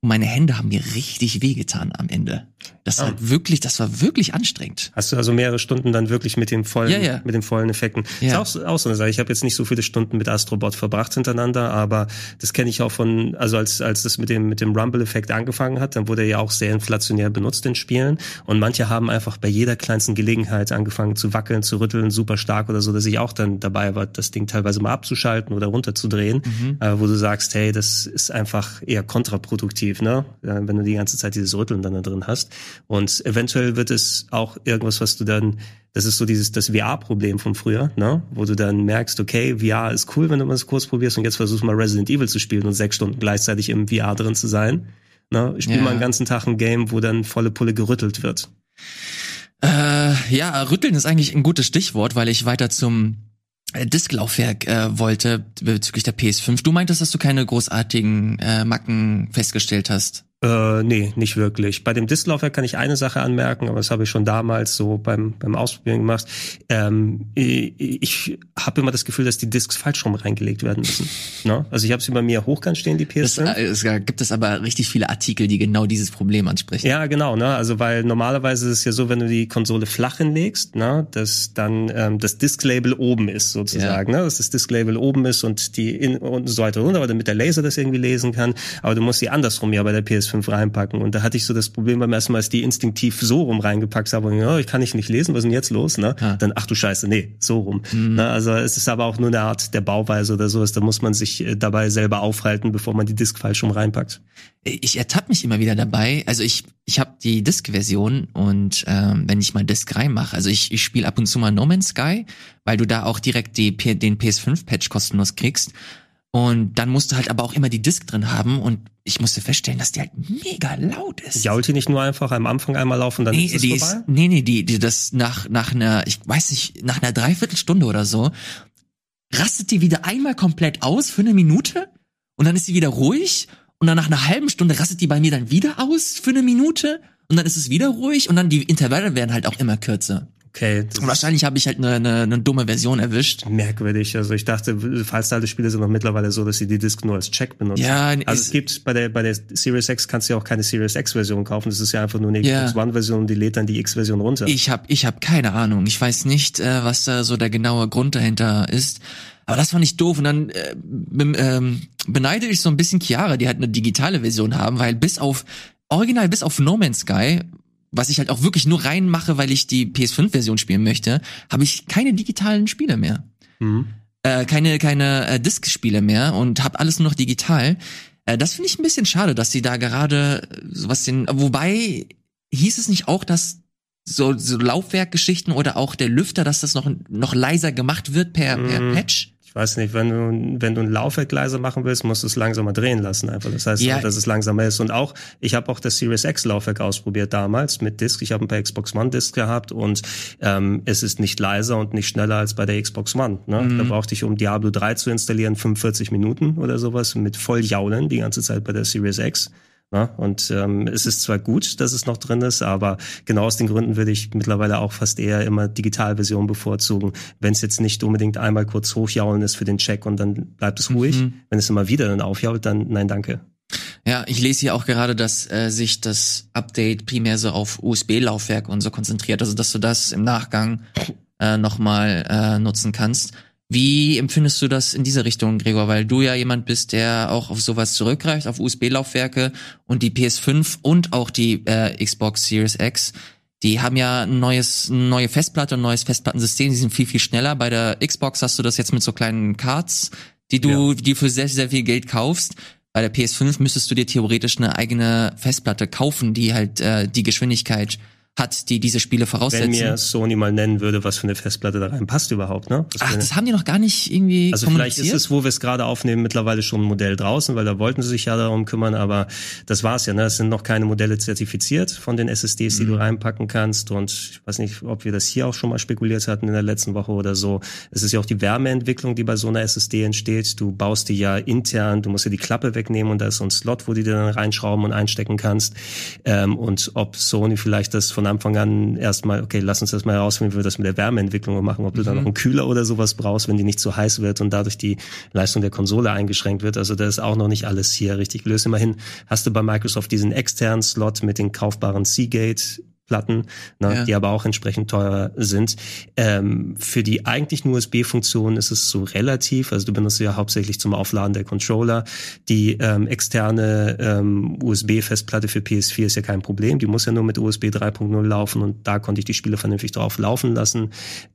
Speaker 1: Und meine Hände haben mir richtig wehgetan am Ende. Das war oh. wirklich, das war wirklich anstrengend.
Speaker 3: Hast du also mehrere Stunden dann wirklich mit den vollen, ja, ja. mit den vollen Effekten? Ja. Ist auch, auch so eine Sache. Ich habe jetzt nicht so viele Stunden mit Astrobot verbracht hintereinander, aber das kenne ich auch von, also als als das mit dem mit dem Rumble-Effekt angefangen hat, dann wurde er ja auch sehr inflationär benutzt in Spielen und manche haben einfach bei jeder kleinsten Gelegenheit angefangen zu wackeln, zu rütteln, super stark oder so, dass ich auch dann dabei war, das Ding teilweise mal abzuschalten oder runterzudrehen, mhm. äh, wo du sagst, hey, das ist einfach eher kontraproduktiv, ne, wenn du die ganze Zeit dieses Rütteln dann da drin hast. Und eventuell wird es auch irgendwas, was du dann, das ist so dieses, das VR-Problem von früher, ne? Wo du dann merkst, okay, VR ist cool, wenn du mal das kurz probierst und jetzt versuchst mal Resident Evil zu spielen und sechs Stunden gleichzeitig im VR drin zu sein. Ne? Spiel
Speaker 1: Ja.
Speaker 3: mal einen ganzen Tag ein Game, wo dann volle Pulle gerüttelt wird.
Speaker 1: Äh, ja, rütteln ist eigentlich ein gutes Stichwort, weil ich weiter zum Disklaufwerk äh, wollte bezüglich der PS5. Du meintest, dass du keine großartigen äh, Macken festgestellt hast.
Speaker 3: Äh, nee, nicht wirklich. Bei dem Disklaufwerk kann ich eine Sache anmerken, aber das habe ich schon damals so beim, beim Ausprobieren gemacht. Ähm, ich ich habe immer das Gefühl, dass die Disks falsch rum reingelegt werden müssen. ne? Also ich habe sie bei mir hochkant stehen, die
Speaker 1: Das,
Speaker 3: PS5.
Speaker 1: äh, es gibt es aber richtig viele Artikel, die genau dieses Problem ansprechen.
Speaker 3: Ja, genau, ne? Also weil normalerweise ist es ja so, wenn du die Konsole flach hinlegst, ne, dass dann ähm, das Disklabel oben ist sozusagen, ne? Dass das Disklabel oben ist und die in und so weiter runter, damit der Laser das irgendwie lesen kann. Aber du musst sie andersrum ja bei der PS5 reinpacken. Und da hatte ich so das Problem beim ersten Mal, als ich die instinktiv so rum reingepackt habe und ja, ich kann nicht nicht lesen, was ist denn jetzt los, ne?
Speaker 1: Ah.
Speaker 3: Dann ach du Scheiße, nee, so rum. Ne? Also es ist aber auch nur eine Art der Bauweise oder sowas. Da muss man sich äh, dabei selber aufhalten, bevor man die Disk falsch rum reinpackt.
Speaker 1: Ich ertappe mich immer wieder dabei. Also ich, ich habe die Disk-Version und ähm, wenn ich mal Disk reinmache, also ich, ich spiele ab und zu mal No Man's Sky, weil du da auch direkt die, den PS5-Patch kostenlos kriegst. Und dann musst du halt aber auch immer die Disk drin haben und ich musste feststellen, dass die halt mega laut ist.
Speaker 3: Jault die nicht nur einfach am Anfang einmal laufen, dann
Speaker 1: Nee,
Speaker 3: ist es
Speaker 1: die
Speaker 3: vorbei?
Speaker 1: ist, nee, nee, die, die, das nach, nach einer, ich weiß nicht, nach einer Dreiviertelstunde oder so, rastet die wieder einmal komplett aus für eine Minute und dann ist sie wieder ruhig und dann nach einer halben Stunde rastet die bei mir dann wieder aus für eine Minute und dann ist es wieder ruhig und dann die Intervalle werden halt auch immer kürzer.
Speaker 3: Okay,
Speaker 1: Und wahrscheinlich habe ich halt eine, eine, eine dumme Version erwischt.
Speaker 3: merkwürdig. Also ich dachte, Fallstyle-Spiele sind noch mittlerweile so, dass sie die Disk nur als Check benutzen.
Speaker 1: Ja,
Speaker 3: also es gibt bei der bei der Series X kannst du ja auch keine Series X-Version kaufen. Das ist ja einfach nur eine
Speaker 1: Ja.
Speaker 3: Xbox One-Version und die lädt dann die X-Version runter.
Speaker 1: Ich habe ich hab keine Ahnung. Ich weiß nicht, äh, was da so der genaue Grund dahinter ist. Aber das fand ich doof. Und dann äh, be ähm, beneide ich so ein bisschen Chiara, die halt eine digitale Version haben, weil bis auf, original bis auf No Man's Sky, was ich halt auch wirklich nur reinmache, weil ich die PS5-Version spielen möchte, habe ich keine digitalen Spiele mehr.
Speaker 3: Mhm.
Speaker 1: Äh, keine keine äh, Disk-Spiele mehr und habe alles nur noch digital. Äh, das finde ich ein bisschen schade, dass sie da gerade sowas den. Wobei hieß es nicht auch, dass so, so Laufwerkgeschichten oder auch der Lüfter, dass das noch noch leiser gemacht wird per, per
Speaker 3: Mhm.
Speaker 1: Patch?
Speaker 3: Ich weiß nicht, wenn du, wenn du ein Laufwerk leiser machen willst, musst du es langsamer drehen lassen einfach. Das heißt,
Speaker 1: Ja.
Speaker 3: dass es langsamer ist. Und auch, ich habe auch das Series X Laufwerk ausprobiert damals mit Disk. Ich habe ein paar Xbox One Disk gehabt und ähm, es ist nicht leiser und nicht schneller als bei der Xbox One. Ne?
Speaker 1: Mhm.
Speaker 3: Da brauchte ich, um Diablo 3 zu installieren, 45 Minuten oder sowas mit voll Jaulen die ganze Zeit bei der Series X. Ne? Und ähm, es ist zwar gut, dass es noch drin ist, aber genau aus den Gründen würde ich mittlerweile auch fast eher immer Digitalversion bevorzugen, wenn es jetzt nicht unbedingt einmal kurz hochjaulen ist für den Check und dann bleibt es ruhig.
Speaker 1: Mhm.
Speaker 3: Wenn es immer wieder dann aufjault, dann nein, danke.
Speaker 1: Ja, ich lese hier auch gerade, dass äh, sich das Update primär so auf USB-Laufwerk und so konzentriert, also dass du das im Nachgang äh, nochmal äh, nutzen kannst. Wie empfindest du das in diese Richtung, Gregor? Weil du ja jemand bist, der auch auf sowas zurückgreift, auf USB-Laufwerke und die PS5 und auch die äh, Xbox Series X. Die haben ja ein neues, eine neue Festplatte, ein neues Festplattensystem, die sind viel, viel schneller. Bei der Xbox hast du das jetzt mit so kleinen Cards, die du, die für sehr, sehr viel Geld kaufst. Bei der PS5 müsstest du dir theoretisch eine eigene Festplatte kaufen, die halt äh, die Geschwindigkeit hat, die diese Spiele
Speaker 3: Wenn
Speaker 1: voraussetzen.
Speaker 3: mir Sony mal nennen würde, was für eine Festplatte da reinpasst überhaupt, ne? Was
Speaker 1: Ach, das haben die noch gar nicht irgendwie
Speaker 3: Also vielleicht ist es, wo wir es gerade aufnehmen, mittlerweile schon ein Modell draußen, weil da wollten sie sich ja darum kümmern, aber das war's ja. Ne? Es sind noch keine Modelle zertifiziert von den SSDs, die du reinpacken kannst. Und ich weiß nicht, ob wir das hier auch schon mal spekuliert hatten in der letzten Woche oder so. Es ist ja auch die Wärmeentwicklung, die bei so einer SSD entsteht. Du baust die ja intern, du musst dir die Klappe wegnehmen und da ist so ein Slot, wo du die dann reinschrauben und einstecken kannst. Ähm, und ob Sony vielleicht das von Anfang an erstmal, okay, lass uns das mal herausfinden, wie wir das mit der Wärmeentwicklung machen, ob du da noch einen Kühler oder sowas brauchst, wenn die nicht zu heiß wird und dadurch die Leistung der Konsole eingeschränkt wird. Also da ist auch noch nicht alles hier richtig gelöst. Immerhin hast du bei Microsoft diesen externen Slot mit den kaufbaren Seagate Platten, ne,
Speaker 1: Ja.
Speaker 3: die aber auch entsprechend teuer sind. Ähm, für die eigentlichen USB-Funktionen ist es so relativ, also du benutzt ja hauptsächlich zum Aufladen der Controller. Die ähm, externe ähm, USB-Festplatte für PS4 ist ja kein Problem, die muss ja nur mit USB 3.0 laufen und da konnte ich die Spiele vernünftig drauf laufen lassen.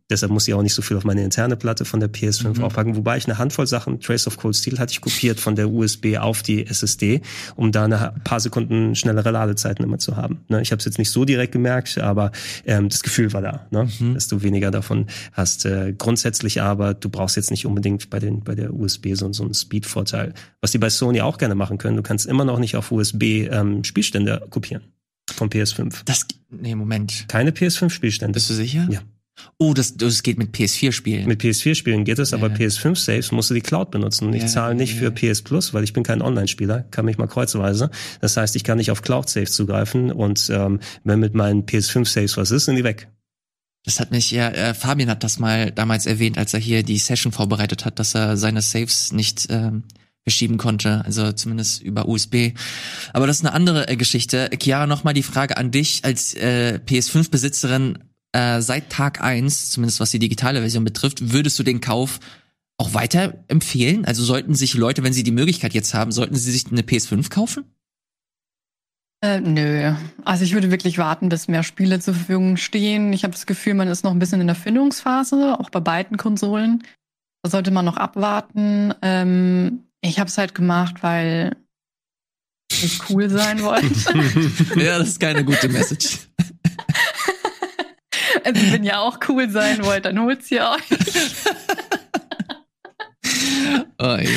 Speaker 3: Deshalb muss ich auch nicht so viel auf meine interne Platte von der PS5
Speaker 1: Mhm.
Speaker 3: aufpacken. Wobei ich eine Handvoll Sachen, Trace of Cold Steel hatte ich kopiert von der USB auf die SSD, um da eine paar Sekunden schnellere Ladezeiten immer zu haben. Ne? Ich habe es jetzt nicht so direkt gemerkt, aber ähm, das Gefühl war da, ne?
Speaker 1: Mhm.
Speaker 3: dass du weniger davon hast. Äh, grundsätzlich aber, du brauchst jetzt nicht unbedingt bei, den, bei der USB so, so einen Speed-Vorteil. Was die bei Sony auch gerne machen können, du kannst immer noch nicht auf USB ähm, Spielstände kopieren vom PS5.
Speaker 1: Das, nee, Moment.
Speaker 3: Keine PS5-Spielstände.
Speaker 1: Bist du sicher?
Speaker 3: Ja.
Speaker 1: Oh, das, das geht mit PS4-Spielen.
Speaker 3: Mit PS4-Spielen geht es, aber
Speaker 1: Ja.
Speaker 3: PS5-Saves musst du die Cloud benutzen. Ich
Speaker 1: Ja,
Speaker 3: zahle nicht
Speaker 1: ja.
Speaker 3: für PS Plus, weil ich bin kein Online-Spieler, kann mich mal kreuzweise. Das heißt, ich kann nicht auf Cloud-Saves zugreifen und ähm, wenn mit meinen PS5-Saves was ist, sind die weg.
Speaker 1: Das hat mich ja, äh, Fabian hat das mal damals erwähnt, als er hier die Session vorbereitet hat, dass er seine Saves nicht ähm, verschieben konnte, also zumindest über USB. Aber das ist eine andere äh, Geschichte. Chiara, nochmal die Frage an dich als äh, PS5-Besitzerin äh, seit Tag eins, zumindest was die digitale Version betrifft, würdest du den Kauf auch weiter empfehlen? Also sollten sich Leute, wenn sie die Möglichkeit jetzt haben, sollten sie sich eine PS5 kaufen?
Speaker 2: Äh, nö. Also ich würde wirklich warten, bis mehr Spiele zur Verfügung stehen. Ich habe das Gefühl, man ist noch ein bisschen in der Findungsphase, auch bei beiden Konsolen. Da sollte man noch abwarten. Ähm, ich habe es halt gemacht, weil ich cool sein wollte.
Speaker 1: ja, das ist keine gute Message.
Speaker 2: also wenn ihr auch cool sein wollt, dann holt's ihr euch.
Speaker 1: Oh, je.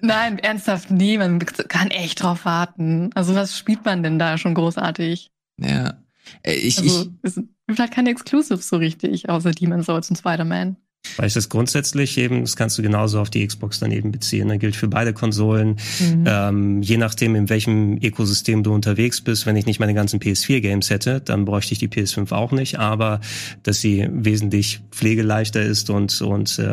Speaker 2: Nein, ernsthaft, nee, man kann echt drauf warten. Also was spielt man denn da schon großartig?
Speaker 1: Ja. Äh, Ich,
Speaker 2: Also
Speaker 1: ich,
Speaker 2: es gibt halt keine Exclusives so richtig, außer Demon's Souls und Spider-Man.
Speaker 3: Weil ich das grundsätzlich eben, das kannst du genauso auf die Xbox dann eben beziehen. Das gilt für beide Konsolen.
Speaker 2: Mhm.
Speaker 3: Ähm, je nachdem, in welchem Ökosystem du unterwegs bist, wenn ich nicht meine ganzen PS4-Games hätte, dann bräuchte ich die PS5 auch nicht. Aber dass sie wesentlich pflegeleichter ist und, und äh,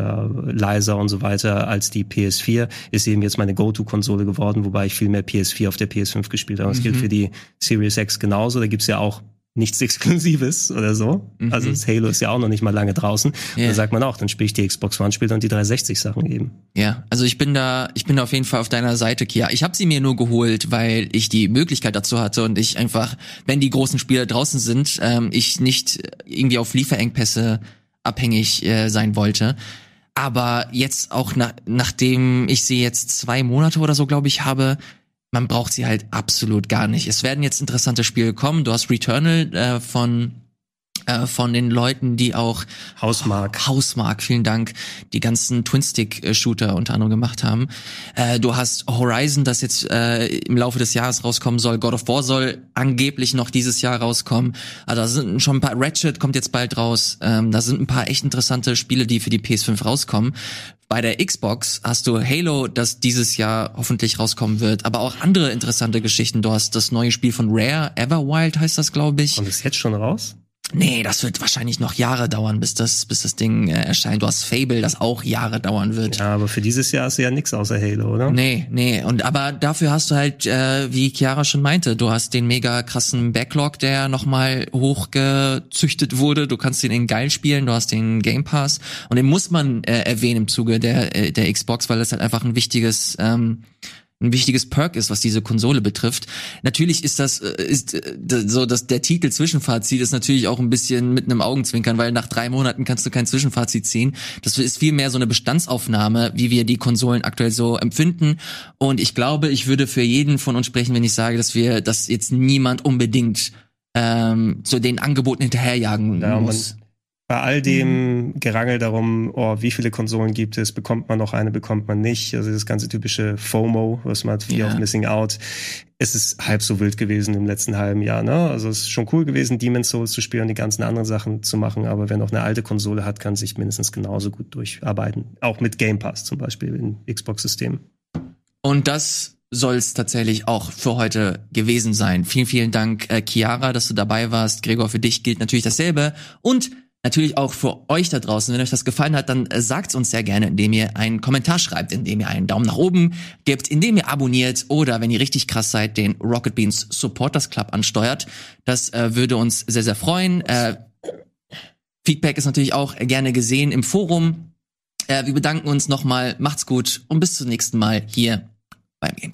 Speaker 3: leiser und so weiter als die PS4, ist eben jetzt meine Go-To-Konsole geworden, wobei ich viel mehr PS4 auf der PS5 gespielt habe. Das gilt
Speaker 1: Mhm.
Speaker 3: für die Series X genauso. Da gibt's ja auch nichts Exklusives oder so.
Speaker 1: Mhm.
Speaker 3: Also das Halo ist ja auch noch nicht mal lange draußen.
Speaker 1: Ja.
Speaker 3: Da sagt man auch, dann spiele ich die Xbox One, spiele dann die 360-Sachen eben.
Speaker 1: Ja, also ich bin da, ich bin da auf jeden Fall auf deiner Seite, Kia. Ich habe sie mir nur geholt, weil ich die Möglichkeit dazu hatte und ich einfach, wenn die großen Spiele draußen sind, ähm, ich nicht irgendwie auf Lieferengpässe abhängig äh, sein wollte. Aber jetzt auch nach, nachdem ich sie jetzt zwei Monate oder so, glaube ich, habe, man braucht sie halt absolut gar nicht. Es werden jetzt interessante Spiele kommen. Du hast Returnal äh, von äh, von den Leuten, die auch
Speaker 3: Hausmark.
Speaker 1: Hausmark, vielen Dank, die ganzen Twin-Stick-Shooter unter anderem gemacht haben. Äh, du hast Horizon, das jetzt äh, im Laufe des Jahres rauskommen soll. God of War soll angeblich noch dieses Jahr rauskommen. Also da sind schon ein paar, Ratchet kommt jetzt bald raus. Ähm, da sind ein paar echt interessante Spiele, die für die PS5 rauskommen. Bei der Xbox hast du Halo, das dieses Jahr hoffentlich rauskommen wird, aber auch andere interessante Geschichten. Du hast das neue Spiel von Rare, Everwild heißt das, glaube ich.
Speaker 3: Und ist jetzt schon raus?
Speaker 1: Nee, das wird wahrscheinlich noch Jahre dauern, bis das, bis das Ding äh, erscheint. Du hast Fable, das auch Jahre dauern wird.
Speaker 3: Ja, aber für dieses Jahr ist ja nix außer Halo, oder?
Speaker 1: Nee, nee. Und aber dafür hast du halt, äh, wie Chiara schon meinte, du hast den mega krassen Backlog, der nochmal hochgezüchtet wurde. Du kannst den in geil spielen, du hast den Game Pass. Und den muss man äh, erwähnen im Zuge der, äh, der Xbox, weil das halt einfach ein wichtiges, ähm, ein wichtiges Perk ist, was diese Konsole betrifft. Natürlich ist das äh, ist äh, so, dass der Titel Zwischenfazit ist natürlich auch ein bisschen mit einem Augenzwinkern, weil nach drei Monaten kannst du kein Zwischenfazit ziehen. Das ist vielmehr so eine Bestandsaufnahme, wie wir die Konsolen aktuell so empfinden. Und ich glaube, ich würde für jeden von uns sprechen, wenn ich sage, dass wir, dass jetzt niemand unbedingt ähm, zu den Angeboten hinterherjagen
Speaker 3: Ja,
Speaker 1: muss.
Speaker 3: Bei all dem Gerangel darum, oh, wie viele Konsolen gibt es, bekommt man noch eine, bekommt man nicht, also das ganze typische FOMO, was man hat, Fear
Speaker 1: Ja.
Speaker 3: of Missing Out, es ist halb so wild gewesen im letzten halben Jahr, ne? Also es ist schon cool gewesen, Demon's Souls zu spielen und die ganzen anderen Sachen zu machen, aber wer noch eine alte Konsole hat, kann sich mindestens genauso gut durcharbeiten. Auch mit Game Pass zum Beispiel im Xbox-System.
Speaker 1: Und das soll es tatsächlich auch für heute gewesen sein. Vielen, vielen Dank, äh, Chiara, dass du dabei warst. Gregor, für dich gilt natürlich dasselbe. Und natürlich auch für euch da draußen. Wenn euch das gefallen hat, dann äh, sagt's uns sehr gerne, indem ihr einen Kommentar schreibt, indem ihr einen Daumen nach oben gebt, indem ihr abonniert oder, wenn ihr richtig krass seid, den Rocket Beans Supporters Club ansteuert. Das äh, würde uns sehr, sehr freuen. Äh, Feedback ist natürlich auch gerne gesehen im Forum. Äh, wir bedanken uns nochmal. Macht's gut und bis zum nächsten Mal hier beim Game